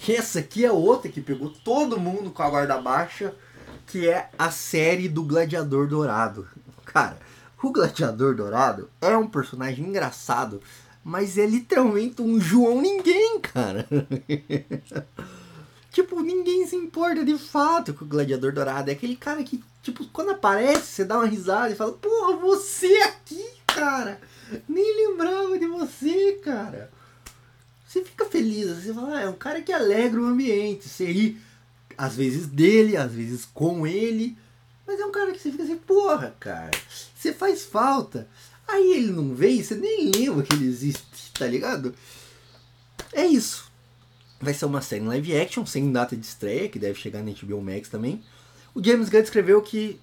Essa aqui é outra que pegou todo mundo com a guarda baixa, que é a série do Gladiador Dourado. Cara, o Gladiador Dourado é um personagem engraçado, mas é literalmente um João Ninguém, cara. tipo, ninguém se importa de fato com o Gladiador Dourado. É aquele cara que, tipo, quando aparece, você dá uma risada e fala, porra, você aqui, cara. Nem lembrava de você, cara. Você fica feliz, você fala, ah, é um cara que alegra o ambiente. Você ri, às vezes dele, às vezes com ele. Mas é um cara que você fica assim, porra, cara, você faz falta. Aí ele não vem, você nem lembra que ele existe, tá ligado? É isso. Vai ser uma série live action, sem data de estreia, que deve chegar na HBO Max também. O James Gunn escreveu que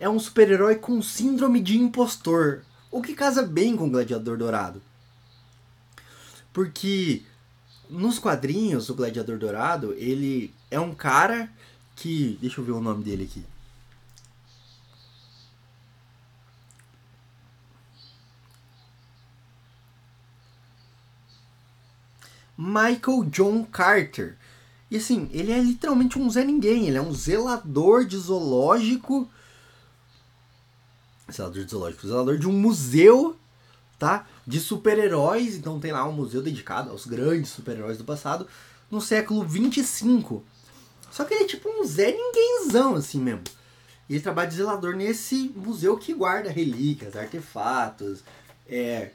é um super-herói com síndrome de impostor, o que casa bem com o Gladiador Dourado. Porque nos quadrinhos, o Gladiador Dourado, ele é um cara que. Deixa eu ver o nome dele aqui. Michael John Carter. E assim, ele é literalmente um Zé Ninguém. Ele é um zelador de zoológico. Zelador de zoológico. Zelador de um museu, tá? De super-heróis. Então tem lá um museu dedicado aos grandes super-heróis do passado. No século 25. Só que ele é tipo um Zé Ninguémzão, assim mesmo. E ele trabalha de zelador nesse museu que guarda relíquias, artefatos, é,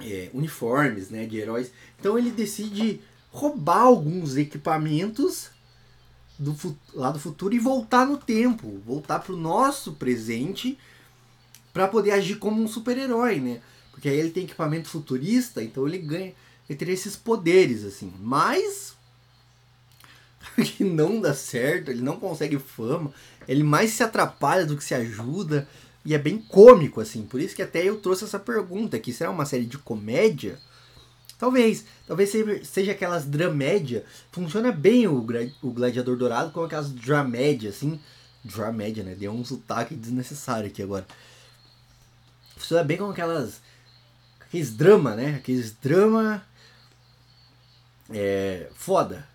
é, uniformes né, de heróis. Então ele decide roubar alguns equipamentos do, lá do futuro e voltar no tempo, voltar para o nosso presente para poder agir como um super-herói, né? Porque aí ele tem equipamento futurista, então ele ganha, ele teria esses poderes assim. Mas que não dá certo, ele não consegue fama, ele mais se atrapalha do que se ajuda. E é bem cômico, assim. Por isso que até eu trouxe essa pergunta aqui. Será uma série de comédia? Talvez. Talvez seja aquelas dramédia. Funciona bem o, o Gladiador Dourado com aquelas dramédia, assim. Dramédia, né? Deu um sotaque desnecessário aqui agora. Funciona bem com aquelas... Aqueles drama, né? Aqueles drama... É... Foda.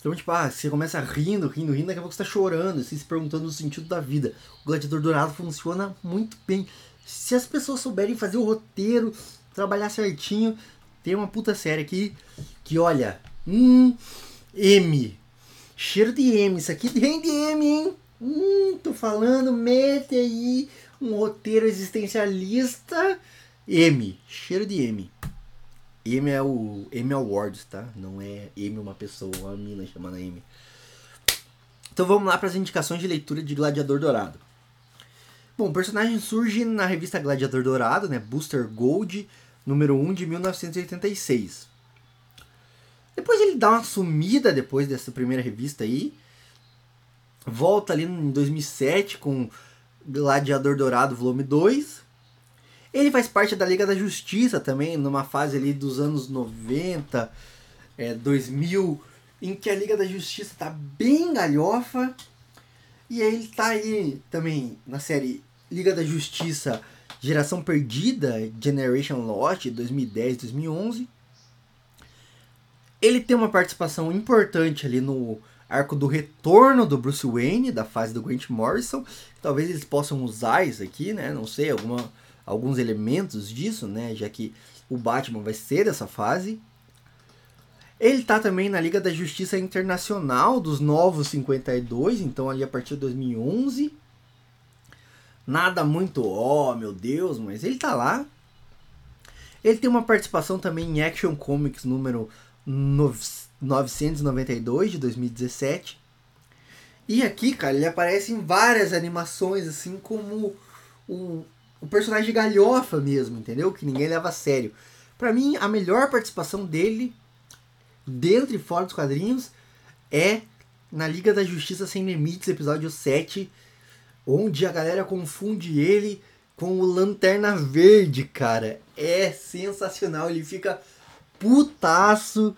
Então, tipo, ah, você começa rindo, rindo, rindo, daqui a pouco você tá chorando, assim, se perguntando o sentido da vida. O Gladiador Dourado funciona muito bem. Se as pessoas souberem fazer o roteiro, trabalhar certinho, tem uma puta série aqui que, olha, hum, M. Cheiro de M. Isso aqui tem de M, hein? Hum, tô falando, mete aí um roteiro existencialista. M. Cheiro de M. M é o M Awards, tá? Não é M uma pessoa, uma mina chamada M. Então vamos lá para as indicações de leitura de Gladiador Dourado. Bom, o personagem surge na revista Gladiador Dourado, né? Booster Gold, número 1 de 1986. Depois ele dá uma sumida depois dessa primeira revista aí. Volta ali em 2007 com Gladiador Dourado, volume 2. Ele faz parte da Liga da Justiça também, numa fase ali dos anos 90, é, 2000, em que a Liga da Justiça tá bem galhofa. E ele tá aí também na série Liga da Justiça Geração Perdida, Generation Lost, 2010-2011. Ele tem uma participação importante ali no arco do retorno do Bruce Wayne, da fase do Grant Morrison. Talvez eles possam usar isso aqui, né? Não sei, alguma, alguns elementos disso, né? Já que o Batman vai ser dessa fase. Ele tá também na Liga da Justiça Internacional dos Novos 52, então ali a partir de 2011. Nada muito, ó, oh, meu Deus, mas ele tá lá. Ele tem uma participação também em Action Comics número 992 de 2017. E aqui, cara, ele aparece em várias animações, assim como o, o personagem galhofa mesmo, entendeu? Que ninguém leva a sério. Para mim, a melhor participação dele dentro e fora dos quadrinhos, é na Liga da Justiça Sem Limites, episódio 7, onde a galera confunde ele com o Lanterna Verde, cara. É sensacional, ele fica putaço.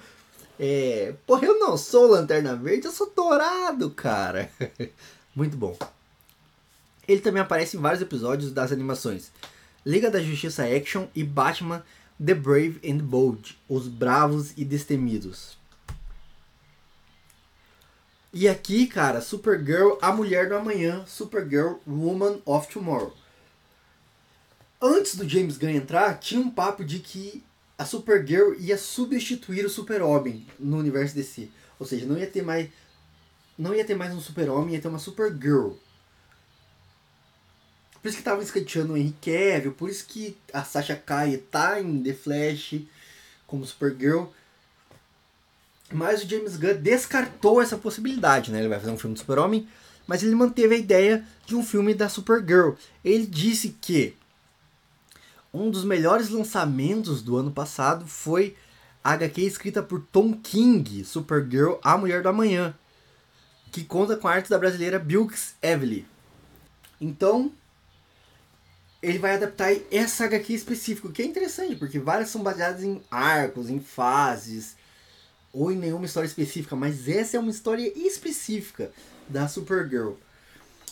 É, porra, eu não sou Lanterna Verde, eu sou dourado, cara. Muito bom. Ele também aparece em vários episódios das animações Liga da Justiça Action e Batman The Brave and Bold, Os Bravos e Destemidos. E aqui, cara, Supergirl, a Mulher do Amanhã, Supergirl, Woman of Tomorrow. Antes do James Gunn entrar, tinha um papo de que a Supergirl ia substituir o Super-Homem no universo DC. Ou seja, não ia ter mais não ia ter mais um Super-Homem, ia ter uma Supergirl. Por isso que tava escanteando o Henry Cavill, por isso que a Sasha Kai tá em The Flash como Supergirl. Mas o James Gunn descartou essa possibilidade, né? Ele vai fazer um filme do Super-Homem, mas ele manteve a ideia de um filme da Supergirl. Ele disse que um dos melhores lançamentos do ano passado foi a HQ escrita por Tom King, Supergirl, A Mulher do Amanhã, que conta com a arte da brasileira Bilks Evely. Então, ele vai adaptar essa HQ específica, que é interessante, porque várias são baseadas em arcos, em fases, ou em nenhuma história específica, mas essa é uma história específica da Supergirl.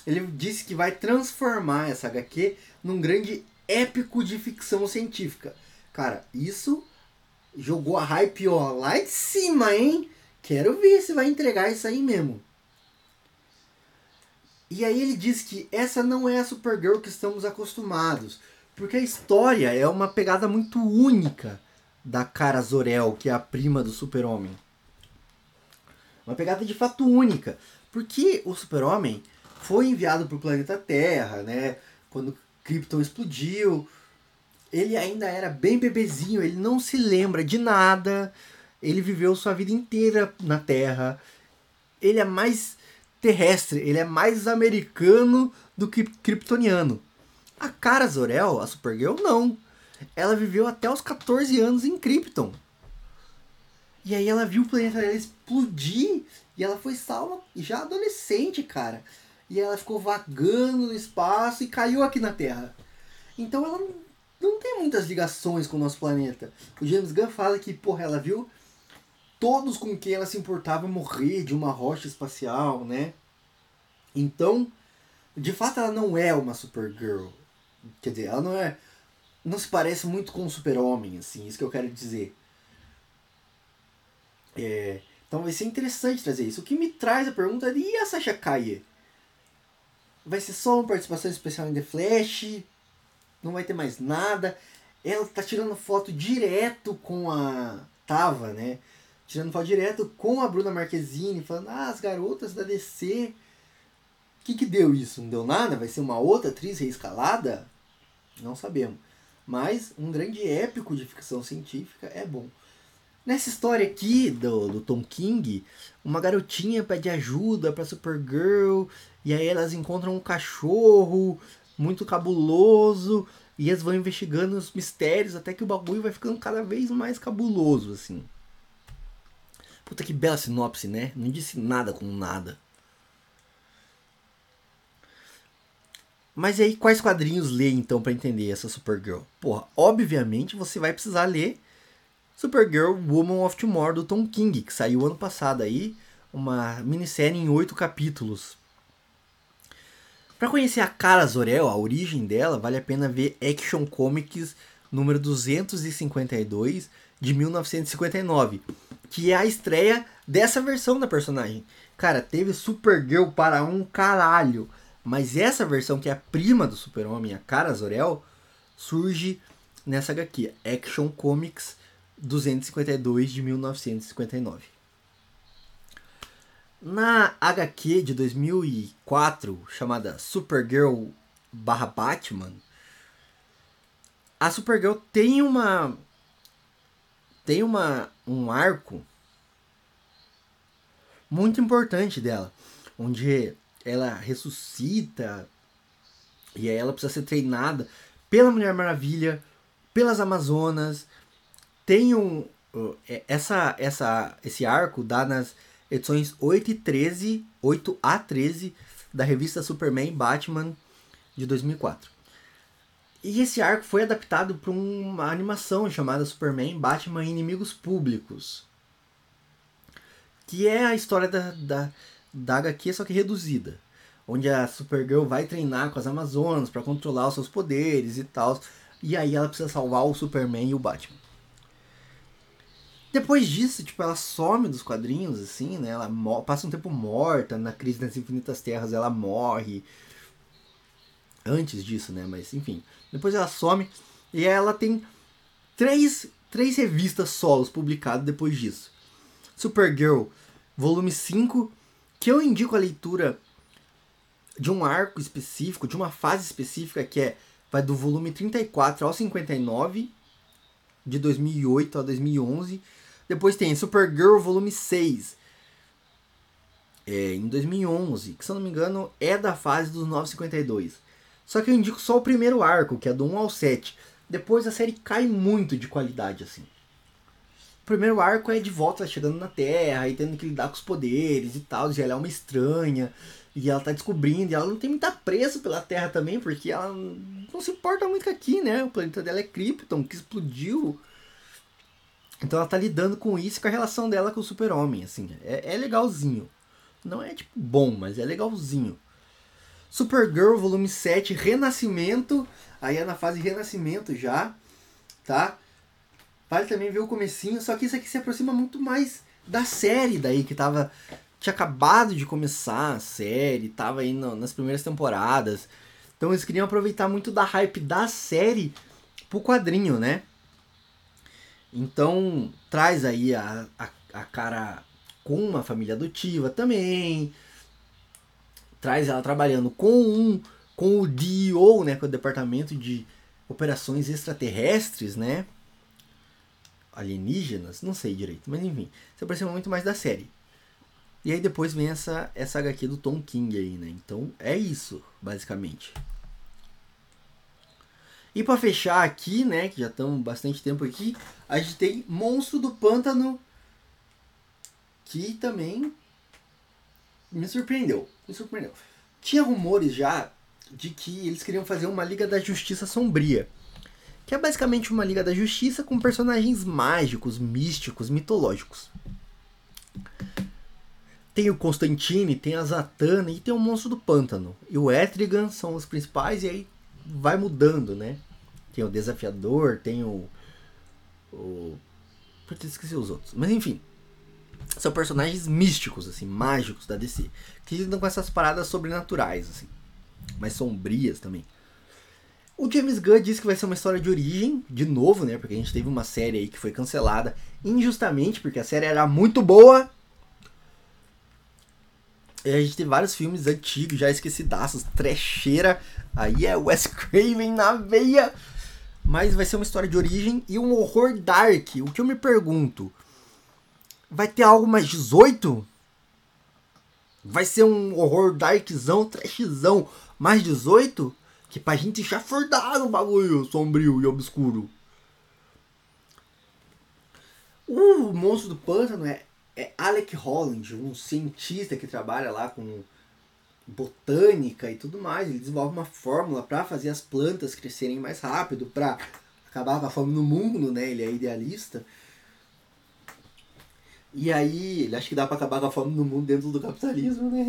Ele disse que vai transformar essa HQ num grande épico de ficção científica. Cara, isso jogou a hype ó, lá de cima, hein? Quero ver se vai entregar isso aí mesmo. E aí ele diz que essa não é a Supergirl que estamos acostumados, porque a história é uma pegada muito única da Cara Zor-El, que é a prima do Super-Homem. Uma pegada de fato única, porque o Super-Homem foi enviado para o planeta Terra, né? Quando Krypton explodiu, ele ainda era bem bebezinho, ele não se lembra de nada. Ele viveu sua vida inteira na Terra. Ele é mais terrestre, ele é mais americano do que kryptoniano. A Cara Zor-El, a Supergirl, não. Ela viveu até os 14 anos em Krypton. E aí ela viu o planeta dela explodir e ela foi salva já adolescente, cara. E ela ficou vagando no espaço e caiu aqui na Terra. Então ela não, tem muitas ligações com o nosso planeta. O James Gunn fala que, porra, ela viu todos com quem ela se importava morrer de uma rocha espacial, né? Então, de fato ela não é uma Supergirl. Quer dizer, ela não é não se parece muito com o Super-Homem, assim, isso que eu quero dizer. É, então vai ser interessante trazer isso. O que me traz a pergunta é, e a Sasha Kaye? Vai ser só uma participação especial em The Flash? Não vai ter mais nada? Ela tá tirando foto direto com a Tava, né? tirando foto direto com a Bruna Marquezine, falando, ah, as garotas da DC. O que, que deu isso? Não deu nada? Vai ser uma outra atriz reescalada? Não sabemos. Mas um grande épico de ficção científica é bom. Nessa história aqui do, do Tom King, uma garotinha pede ajuda pra Supergirl, e aí elas encontram um cachorro muito cabuloso, e elas vão investigando os mistérios até que o bagulho vai ficando cada vez mais cabuloso, assim. Puta que bela sinopse, né? Não disse nada com nada. Mas aí, quais quadrinhos ler então para entender essa Supergirl? Porra, obviamente você vai precisar ler Supergirl Woman of Tomorrow do Tom King, que saiu ano passado aí, uma minissérie em oito capítulos. Para conhecer a cara Zor-El, a origem dela, vale a pena ver Action Comics número 252 de 1959, que é a estreia dessa versão da personagem. Cara, teve Supergirl para um caralho, mas essa versão que é a prima do Super-Homem, a cara Zor-El, surge nessa HQ, Action Comics 252 de 1959. Na HQ de 2004, chamada Supergirl barra Batman, a Supergirl tem uma tem uma um arco muito importante dela, onde ela ressuscita e aí ela precisa ser treinada pela Mulher Maravilha, pelas Amazonas. Tem um é, essa essa esse arco dá nas edições 8 e 13, 8 a 13 da revista Superman Batman de 2004. E esse arco foi adaptado para uma animação chamada Superman Batman Inimigos Públicos. Que é a história da, da, da HQ, só que reduzida. Onde a Supergirl vai treinar com as Amazonas para controlar os seus poderes e tal. E aí ela precisa salvar o Superman e o Batman. Depois disso, tipo, ela some dos quadrinhos, assim, né? Ela passa um tempo morta, na Crise das Infinitas Terras ela morre. Antes disso, né? Mas, enfim. Depois ela some e ela tem três, três revistas solos publicadas depois disso. Supergirl, volume 5, que eu indico a leitura de um arco específico, de uma fase específica, que é vai do volume 34 ao 59, de 2008 a 2011, depois tem Supergirl Volume 6, é, em 2011, que se eu não me engano é da fase dos 952. Só que eu indico só o primeiro arco, que é do 1 ao 7. Depois a série cai muito de qualidade, assim. O primeiro arco é de volta chegando na Terra e tendo que lidar com os poderes e tal. E ela é uma estranha. E ela tá descobrindo. E ela não tem muita pressa pela Terra também, porque ela não se importa muito com aqui, né? O planeta dela é Krypton, que explodiu então ela tá lidando com isso com a relação dela com o super-homem, assim. É, é legalzinho. Não é, tipo, bom, mas é legalzinho. Supergirl, volume 7, Renascimento. Aí é na fase Renascimento já, tá? Vale também ver o comecinho, só que isso aqui se aproxima muito mais da série daí, que tava... Tinha acabado de começar a série, tava aí no, nas primeiras temporadas. Então eles queriam aproveitar muito da hype da série pro quadrinho, né? Então, traz aí a, a, a cara com uma família adotiva também. Traz ela trabalhando com um com o DO, né, com o Departamento de Operações Extraterrestres, né? Alienígenas, não sei direito, mas enfim, se aproxima muito mais da série. E aí depois vem essa essa HQ do Tom King aí, né? Então é isso, basicamente. E para fechar aqui, né, que já estamos bastante tempo aqui, a gente tem Monstro do Pântano, que também me surpreendeu. Me surpreendeu. Tinha rumores já de que eles queriam fazer uma Liga da Justiça Sombria. Que é basicamente uma Liga da Justiça com personagens mágicos, místicos, mitológicos. Tem o Constantine, tem a Zatanna e tem o Monstro do Pântano. E o Etrigan são os principais e aí vai mudando, né? Tem o Desafiador, tem o. o Putz, esqueci os outros. Mas enfim. São personagens místicos, assim, mágicos da DC. Que lidam com essas paradas sobrenaturais, assim. Mais sombrias também. O James Gunn disse que vai ser uma história de origem, de novo, né? Porque a gente teve uma série aí que foi cancelada injustamente, porque a série era muito boa. E a gente tem vários filmes antigos, já esquecidaços, trecheira. Aí é Wes Craven na veia. Mas vai ser uma história de origem e um horror dark. O que eu me pergunto, vai ter algo mais 18? Vai ser um horror darkzão, trashzão, mais 18? Que pra gente já fordar no bagulho sombrio e obscuro. O monstro do pântano é é Alec Holland, um cientista que trabalha lá com botânica e tudo mais. Ele desenvolve uma fórmula para fazer as plantas crescerem mais rápido, para acabar com a fome no mundo, né? Ele é idealista. E aí, ele acha que dá para acabar com a fome no mundo dentro do capitalismo, né?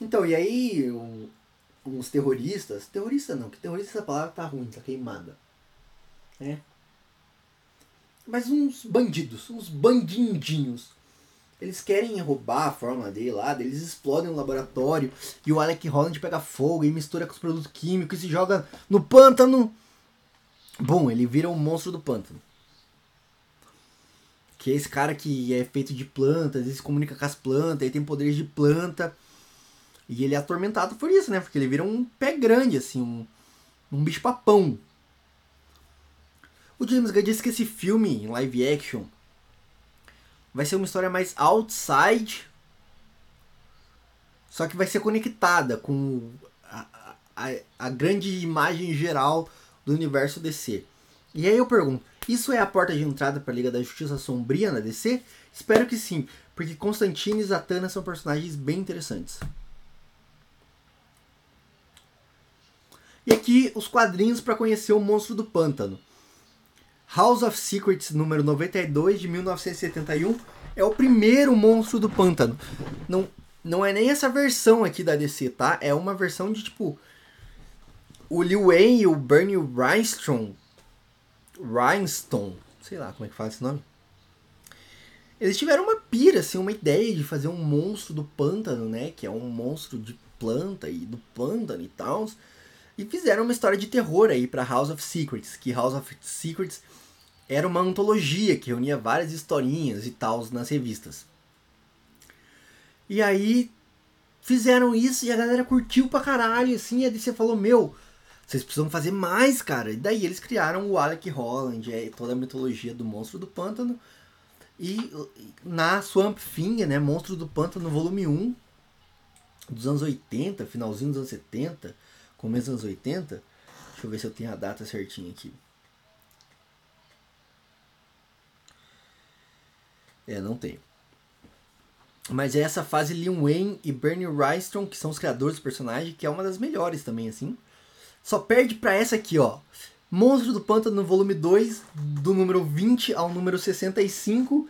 Então, e aí um- uns terroristas. Terrorista não, que terrorista essa palavra tá ruim, tá queimada. É. Mas uns bandidos, uns bandindinhos. Eles querem roubar a fórmula dele lá, eles explodem o laboratório e o Alec Holland pega fogo e mistura com os produtos químicos e se joga no pântano. Bom, ele vira um monstro do pântano. Que é esse cara que é feito de plantas, ele se comunica com as plantas, ele tem poderes de planta. E ele é atormentado por isso, né? Porque ele vira um pé grande, assim, um, um bicho papão. O James Gunn disse que esse filme, em live action, vai ser uma história mais outside, só que vai ser conectada com a, a, a grande imagem geral do universo DC. E aí eu pergunto, isso é a porta de entrada para a Liga da Justiça Sombria na DC? Espero que sim, porque Constantine e Zatanna são personagens bem interessantes. E aqui os quadrinhos para conhecer o monstro do pântano. House of Secrets número 92 de 1971 é o primeiro monstro do pântano. Não, não é nem essa versão aqui da DC, tá? É uma versão de tipo o Lil Wayne e o Bernie Rhinestone, Rhinestone, sei lá como é que fala esse nome. Eles tiveram uma pira, assim, uma ideia de fazer um monstro do pântano, né? Que é um monstro de planta e do pântano e tal. E fizeram uma história de terror aí para House of Secrets, que House of Secrets era uma antologia que reunia várias historinhas e tal nas revistas. E aí fizeram isso e a galera curtiu pra caralho, assim, e a DC falou, meu, vocês precisam fazer mais, cara. E daí eles criaram o Alec Holland, é, toda a mitologia do Monstro do Pântano. E na Swamp Thing, né, Monstro do Pântano volume 1, dos anos 80, finalzinho dos anos 70, começo dos anos 80. Deixa eu ver se eu tenho a data certinha aqui. É, não tenho. Mas é essa fase Lin Wayne e Bernie Wrightson, que são os criadores do personagem, que é uma das melhores também, assim. Só perde pra essa aqui, ó. Monstro do Pântano no volume 2, do número 20 ao número 65,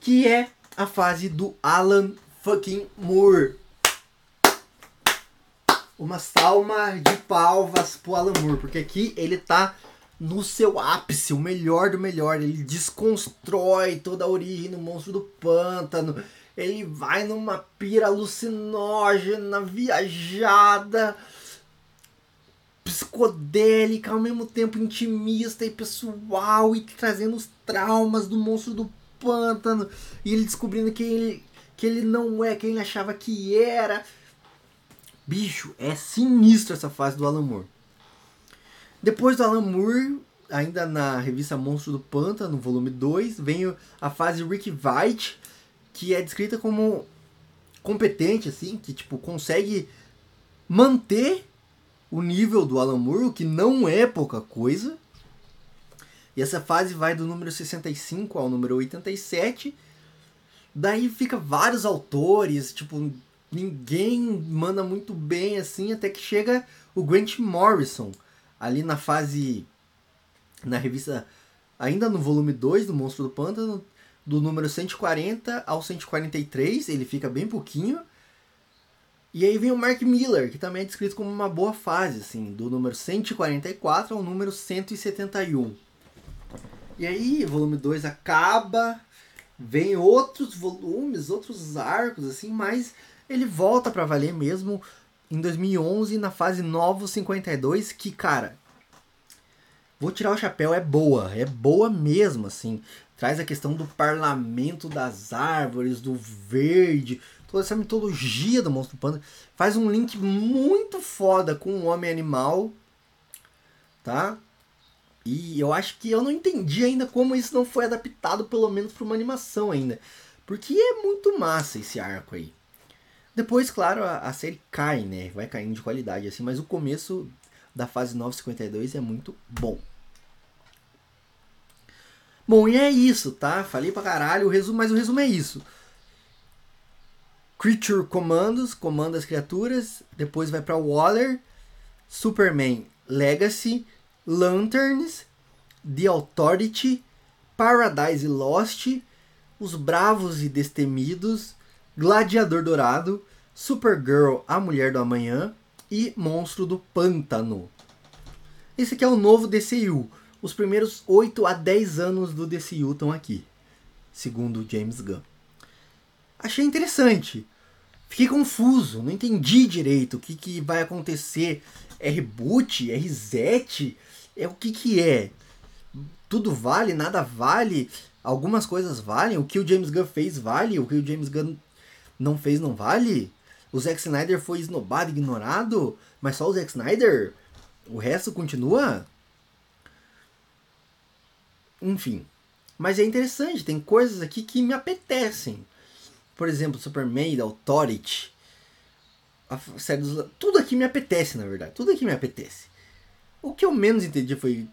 que é a fase do Alan fucking Moore. Uma salma de palmas pro Alan Moore, porque aqui ele tá no seu ápice, o melhor do melhor. Ele desconstrói toda a origem do monstro do pântano. Ele vai numa pira alucinógena, viajada, psicodélica, ao mesmo tempo intimista e pessoal, e trazendo os traumas do monstro do pântano. E ele descobrindo que ele, que ele não é quem ele achava que era. Bicho, é sinistro essa fase do Alan Moore. Depois do Alan Moore, ainda na revista Monstro do Pântano, no volume 2, vem a fase Rick White, que é descrita como competente, assim, que tipo, consegue manter o nível do Alan Moore, o que não é pouca coisa. E essa fase vai do número 65 ao número 87. Daí fica vários autores, tipo, ninguém manda muito bem assim, até que chega o Grant Morrison, ali na fase. na revista. ainda no volume 2 do Monstro do Pântano, do número 140 ao 143, ele fica bem pouquinho. E aí vem o Mark Miller, que também é descrito como uma boa fase, assim, do número 144 ao número 171. E aí, volume 2 acaba, vem outros volumes, outros arcos, assim, mas ele volta para valer mesmo em 2011 na fase Novo 52, que, cara, vou tirar o chapéu, é boa, é boa mesmo, assim. Traz a questão do parlamento das árvores, do verde, toda essa mitologia do monstro panda. Faz um link muito foda com o homem animal, tá? E eu acho que eu não entendi ainda como isso não foi adaptado, pelo menos para uma animação ainda. Porque é muito massa esse arco aí. Depois, claro, a, a série cai, né? Vai caindo de qualidade, assim, mas o começo da fase 952 é muito bom. Bom, e é isso, tá? Falei pra caralho, o resumo, mas o resumo é isso. Creature Commandos, comanda as criaturas, depois vai para Waller, Superman Legacy, Lanterns, The Authority, Paradise Lost, Os Bravos e Destemidos, Gladiador Dourado, Supergirl, A Mulher do Amanhã e Monstro do Pântano. Esse aqui é o novo DCU. Os primeiros 8 a 10 anos do DCU estão aqui, segundo James Gunn. Achei interessante. Fiquei confuso, não entendi direito o que, que vai acontecer. É reboot? É reset? É o que que é? Tudo vale? Nada vale? Algumas coisas valem? O que o James Gunn fez vale? O que o James Gunn não fez não vale? O Zack Snyder foi esnobado, ignorado? Mas só o Zack Snyder? O resto continua? Enfim. Mas é interessante, tem coisas aqui que me apetecem. Por exemplo, Superman da Authority. A série dos... Tudo aqui me apetece, na verdade. Tudo aqui me apetece. O que eu menos entendi foi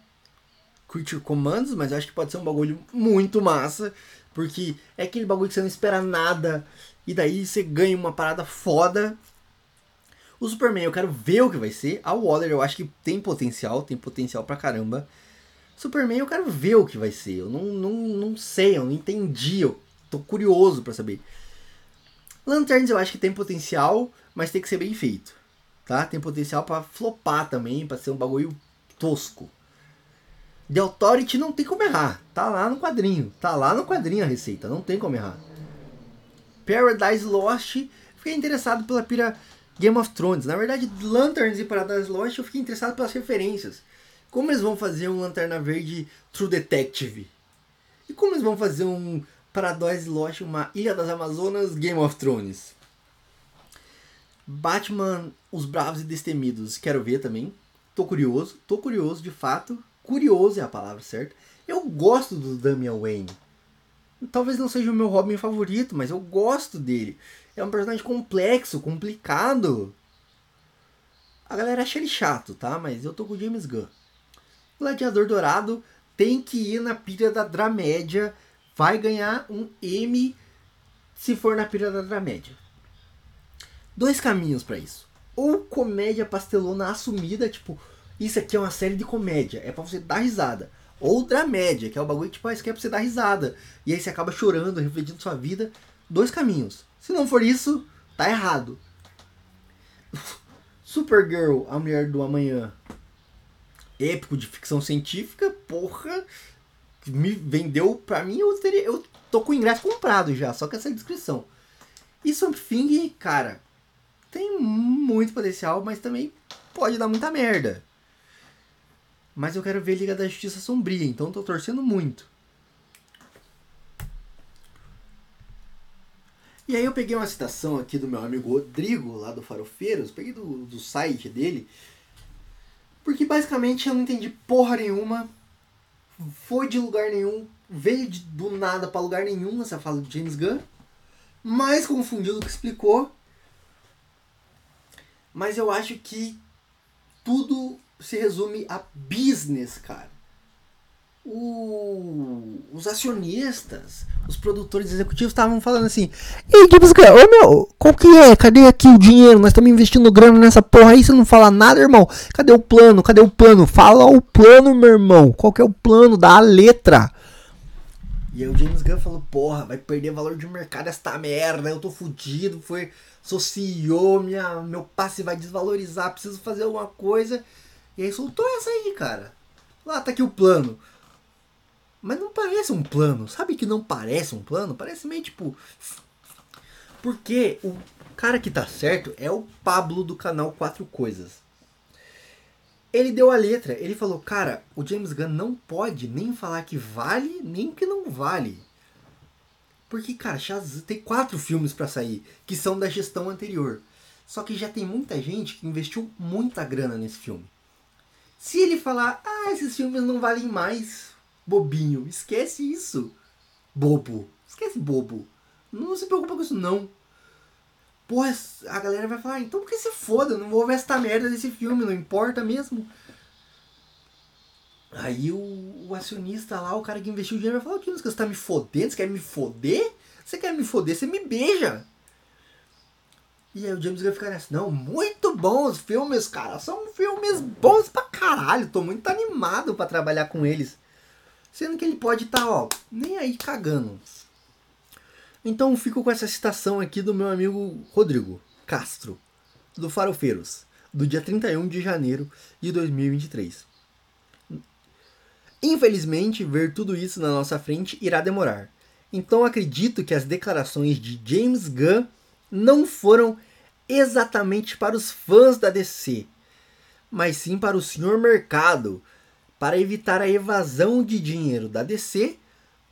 Creature Commands, mas eu acho que pode ser um bagulho muito massa. Porque é aquele bagulho que você não espera nada. E daí você ganha uma parada foda. O Superman eu quero ver o que vai ser. A Waller eu acho que tem potencial, tem potencial pra caramba. Superman eu quero ver o que vai ser. Eu não, não, não sei, eu não entendi. Eu tô curioso para saber. Lanterns eu acho que tem potencial, mas tem que ser bem feito. Tá? Tem potencial para flopar também, para ser um bagulho tosco. The Authority não tem como errar. Tá lá no quadrinho. Tá lá no quadrinho a receita. Não tem como errar. Paradise Lost. Fiquei interessado pela pira Game of Thrones. Na verdade, Lanterns e Paradise Lost eu fiquei interessado pelas referências. Como eles vão fazer um Lanterna Verde True Detective? E como eles vão fazer um Paradise Lost, uma Ilha das Amazonas Game of Thrones? Batman, Os Bravos e Destemidos, quero ver também. Tô curioso, tô curioso de fato. Curioso é a palavra certa. Eu gosto do Damian Wayne. Talvez não seja o meu Robin favorito, mas eu gosto dele. É um personagem complexo, complicado. A galera acha ele chato, tá? Mas eu tô com o James Gunn. Gladiador Dourado tem que ir na pilha da Dramédia. Vai ganhar um M se for na pilha da Dramédia. Dois caminhos para isso. Ou comédia pastelona assumida, tipo, isso aqui é uma série de comédia, é para você dar risada. Ou dramédia, que é o bagulho que tipo, ah, aqui é pra você dar risada. E aí você acaba chorando, refletindo sua vida. Dois caminhos. Se não for isso, tá errado. Supergirl, a mulher do amanhã. Épico de ficção científica, porra. Me vendeu pra mim, eu teria. Eu tô com o ingresso comprado já, só com essa descrição. E Something, cara, tem muito potencial, mas também pode dar muita merda. Mas eu quero ver Liga da Justiça Sombria, então tô torcendo muito. E aí eu peguei uma citação aqui do meu amigo Rodrigo, lá do Farofeiros, peguei do, do site dele, porque basicamente eu não entendi porra nenhuma, foi de lugar nenhum, veio de, do nada para lugar nenhum essa fala do James Gunn, mais confundido do que explicou, mas eu acho que tudo se resume a business, cara. O, os acionistas, os produtores executivos estavam falando assim: Ei, Gunn, ô meu, qual que é? Cadê aqui o dinheiro? Nós estamos investindo grana nessa porra aí, você não fala nada, irmão. Cadê o plano? Cadê o plano? Fala o plano, meu irmão. Qual que é o plano? Dá a letra. E aí o James Gunn falou: Porra, vai perder valor de mercado esta merda, eu tô fudido, foi, sou CEO, minha, meu passe vai desvalorizar, preciso fazer alguma coisa. E aí soltou essa aí, cara. Lá tá aqui o plano. Mas não parece um plano. Sabe que não parece um plano? Parece meio tipo. Porque o cara que tá certo é o Pablo do canal Quatro Coisas. Ele deu a letra, ele falou, cara, o James Gunn não pode nem falar que vale, nem que não vale. Porque, cara, tem quatro filmes para sair, que são da gestão anterior. Só que já tem muita gente que investiu muita grana nesse filme. Se ele falar, ah, esses filmes não valem mais, bobinho, esquece isso. Bobo. Esquece bobo. Não se preocupa com isso, não. Porra, a galera vai falar, ah, então por que se foda? Eu não vou ver esta merda desse filme, não importa mesmo. Aí o, o acionista lá, o cara que investiu o dinheiro, vai falar, o que você tá me fodendo? Você quer me foder? Você quer me foder? Você me beija. E aí o James Gunn fica nessa, não, muito bons filmes, cara. São filmes bons pra caralho. Tô muito animado para trabalhar com eles. Sendo que ele pode estar, tá, ó, nem aí cagando. Então fico com essa citação aqui do meu amigo Rodrigo. Castro, do Farofeiros, do dia 31 de janeiro de 2023. Infelizmente, ver tudo isso na nossa frente irá demorar. Então acredito que as declarações de James Gunn não foram exatamente para os fãs da DC, mas sim para o senhor mercado, para evitar a evasão de dinheiro da DC,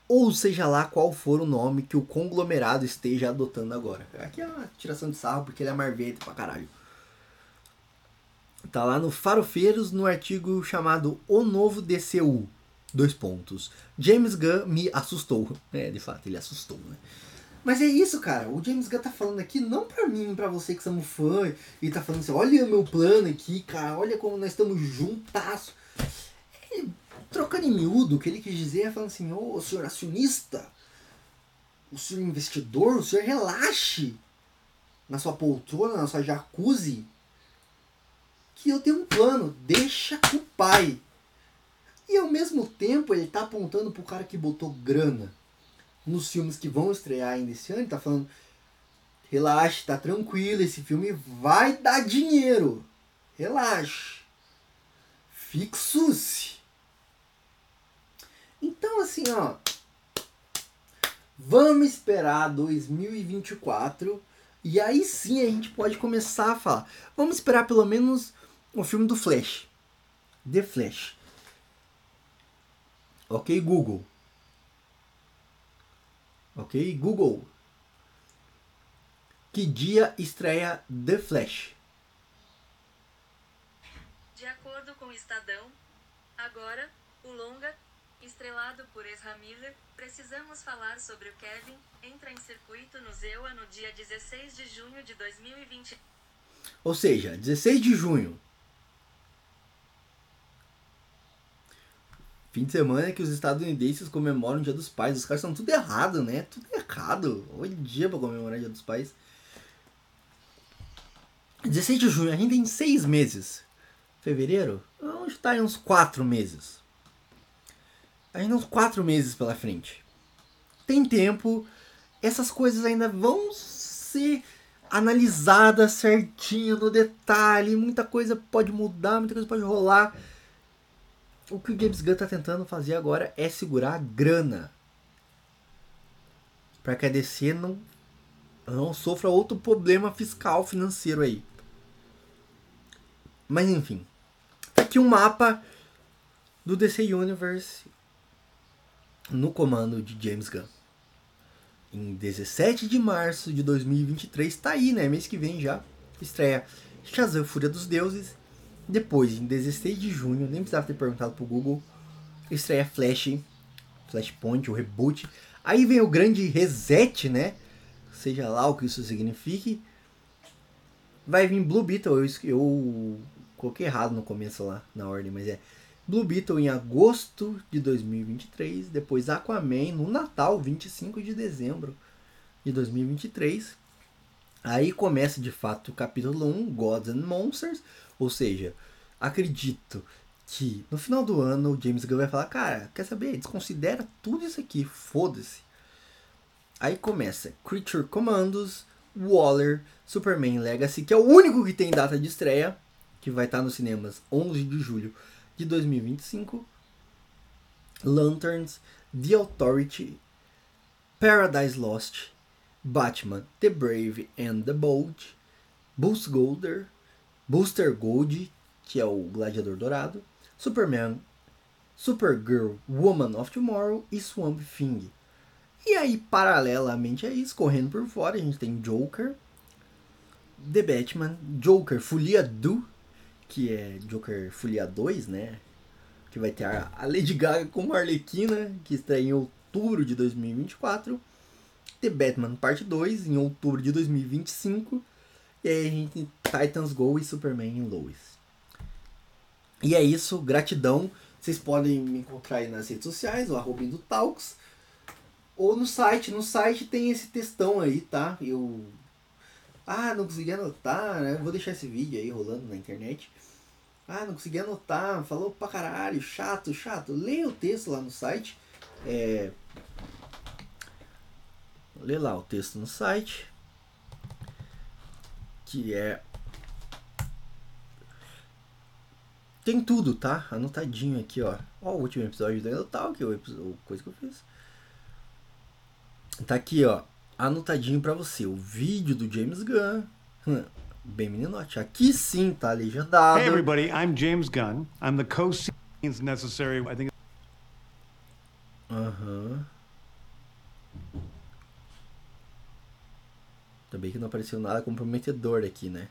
ou seja lá qual for o nome que o conglomerado esteja adotando agora. Aqui é uma tiração de sarro porque ele é marvete pra caralho. Tá lá no Farofeiros, no artigo chamado O Novo DCU. Dois pontos. James Gunn me assustou. É, de fato, ele assustou, né? Mas é isso, cara. O James Gunn tá falando aqui não pra mim, pra você que somos fã, e tá falando assim, olha o meu plano aqui, cara, olha como nós estamos juntas. Ele, trocando em miúdo, o que ele quis dizer é falando assim, ô senhor acionista, o senhor investidor, o senhor relaxe na sua poltrona, na sua jacuzzi, que eu tenho um plano, deixa com o pai. E ao mesmo tempo ele tá apontando pro cara que botou grana nos filmes que vão estrear ainda esse ano, tá falando, relaxe, tá tranquilo, esse filme vai dar dinheiro. Relaxe. Fixu-se. Então assim, ó, vamos esperar 2024 e aí sim a gente pode começar a falar. Vamos esperar pelo menos o filme do Flash. The Flash. Ok, Google. Ok? Google. Que dia estreia The Flash? De acordo com o Estadão, agora, o longa, estrelado por Ezra Miller, precisamos falar sobre o Kevin, entra em circuito no ZEUA no dia 16 de junho de 2020. Ou seja, 16 de junho. Fim de semana que os estadunidenses comemoram o Dia dos Pais. Os caras são tudo errado, né? Tudo errado. Hoje dia pra comemorar o Dia dos Pais. 16 de junho, a gente tem seis meses. Fevereiro? Vamos estar em uns quatro meses. A gente tem uns quatro meses pela frente. Tem tempo. Essas coisas ainda vão ser analisadas certinho, no detalhe. Muita coisa pode mudar, muita coisa pode rolar o que o James Gunn tá tentando fazer agora é segurar a grana. Para que a DC não, não sofra outro problema fiscal financeiro aí. Mas enfim. Tá aqui um mapa do DC Universe no comando de James Gunn. Em 17 de março de 2023, tá aí, né? Mês que vem já. Estreia Shazam Fúria dos Deuses depois, em 16 de junho, nem precisava ter perguntado pro Google, estreia Flash, Flashpoint, o reboot. Aí vem o grande reset, né? Seja lá o que isso signifique. Vai vir Blue Beetle, eu, eu coloquei errado no começo lá, na ordem, mas é Blue Beetle em agosto de 2023, depois Aquaman no Natal, 25 de dezembro de 2023. Aí começa de fato o capítulo 1, Gods and Monsters, ou seja, acredito que no final do ano o James Gunn vai falar, cara, quer saber? Desconsidera tudo isso aqui, foda-se. Aí começa Creature Commandos, Waller, Superman Legacy, que é o único que tem data de estreia, que vai estar nos cinemas 11 de julho de 2025. Lanterns, The Authority, Paradise Lost, Batman, The Brave and the Bold, Bruce Golder, Booster Gold, que é o Gladiador Dourado, Superman, Supergirl, Woman of Tomorrow e Swamp Thing. E aí, paralelamente a isso, correndo por fora, a gente tem Joker, The Batman, Joker Folia Do, que é Joker Folia 2, né? Que vai ter a Lady Gaga como Arlequina, que está em outubro de 2024. The Batman Parte 2, em outubro de 2025 e aí a gente Titans Go e Superman em Lois. E é isso, gratidão. Vocês podem me encontrar aí nas redes sociais, o arroba do Talks. Ou no site. No site tem esse textão aí, tá? Eu. Ah, não consegui anotar, né? Vou deixar esse vídeo aí rolando na internet. Ah, não consegui anotar, falou pra caralho, chato, chato. Leia o texto lá no site. É... Lê lá o texto no site que é tem tudo, tá? Anotadinho aqui, ó. Ó, o último episódio do Tal, que é o coisa que eu fiz. Tá aqui, ó. Anotadinho para você. O vídeo do James Gunn. Hum, bem meninote. Aqui sim tá legendado. Hey everybody, I'm James Gunn. I'm the co-scenes necessary. I think Também que não apareceu nada comprometedor aqui, né?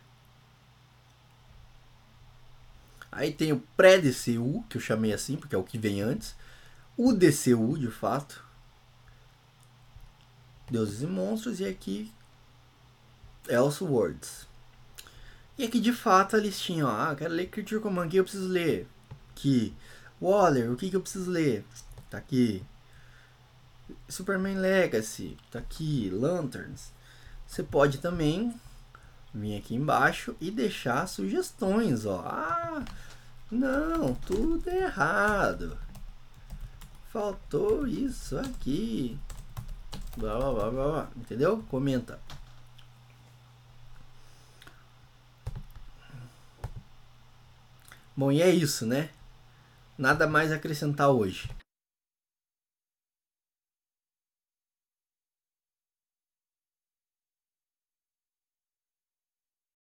Aí tem o pré-DCU, que eu chamei assim, porque é o que vem antes. O DCU, de fato. Deuses e Monstros. E aqui, Elseworlds. E aqui, de fato, a listinha. Ó, ah, quero ler Creature Command. O que eu preciso ler? Aqui. Waller, o que, que eu preciso ler? Tá aqui. Superman Legacy. Tá aqui. Lanterns. Você pode também vir aqui embaixo e deixar sugestões, ó. Ah, não, tudo errado. Faltou isso aqui. Blá, blá, blá, blá, blá. Entendeu? Comenta. Bom, e é isso, né? Nada mais acrescentar hoje.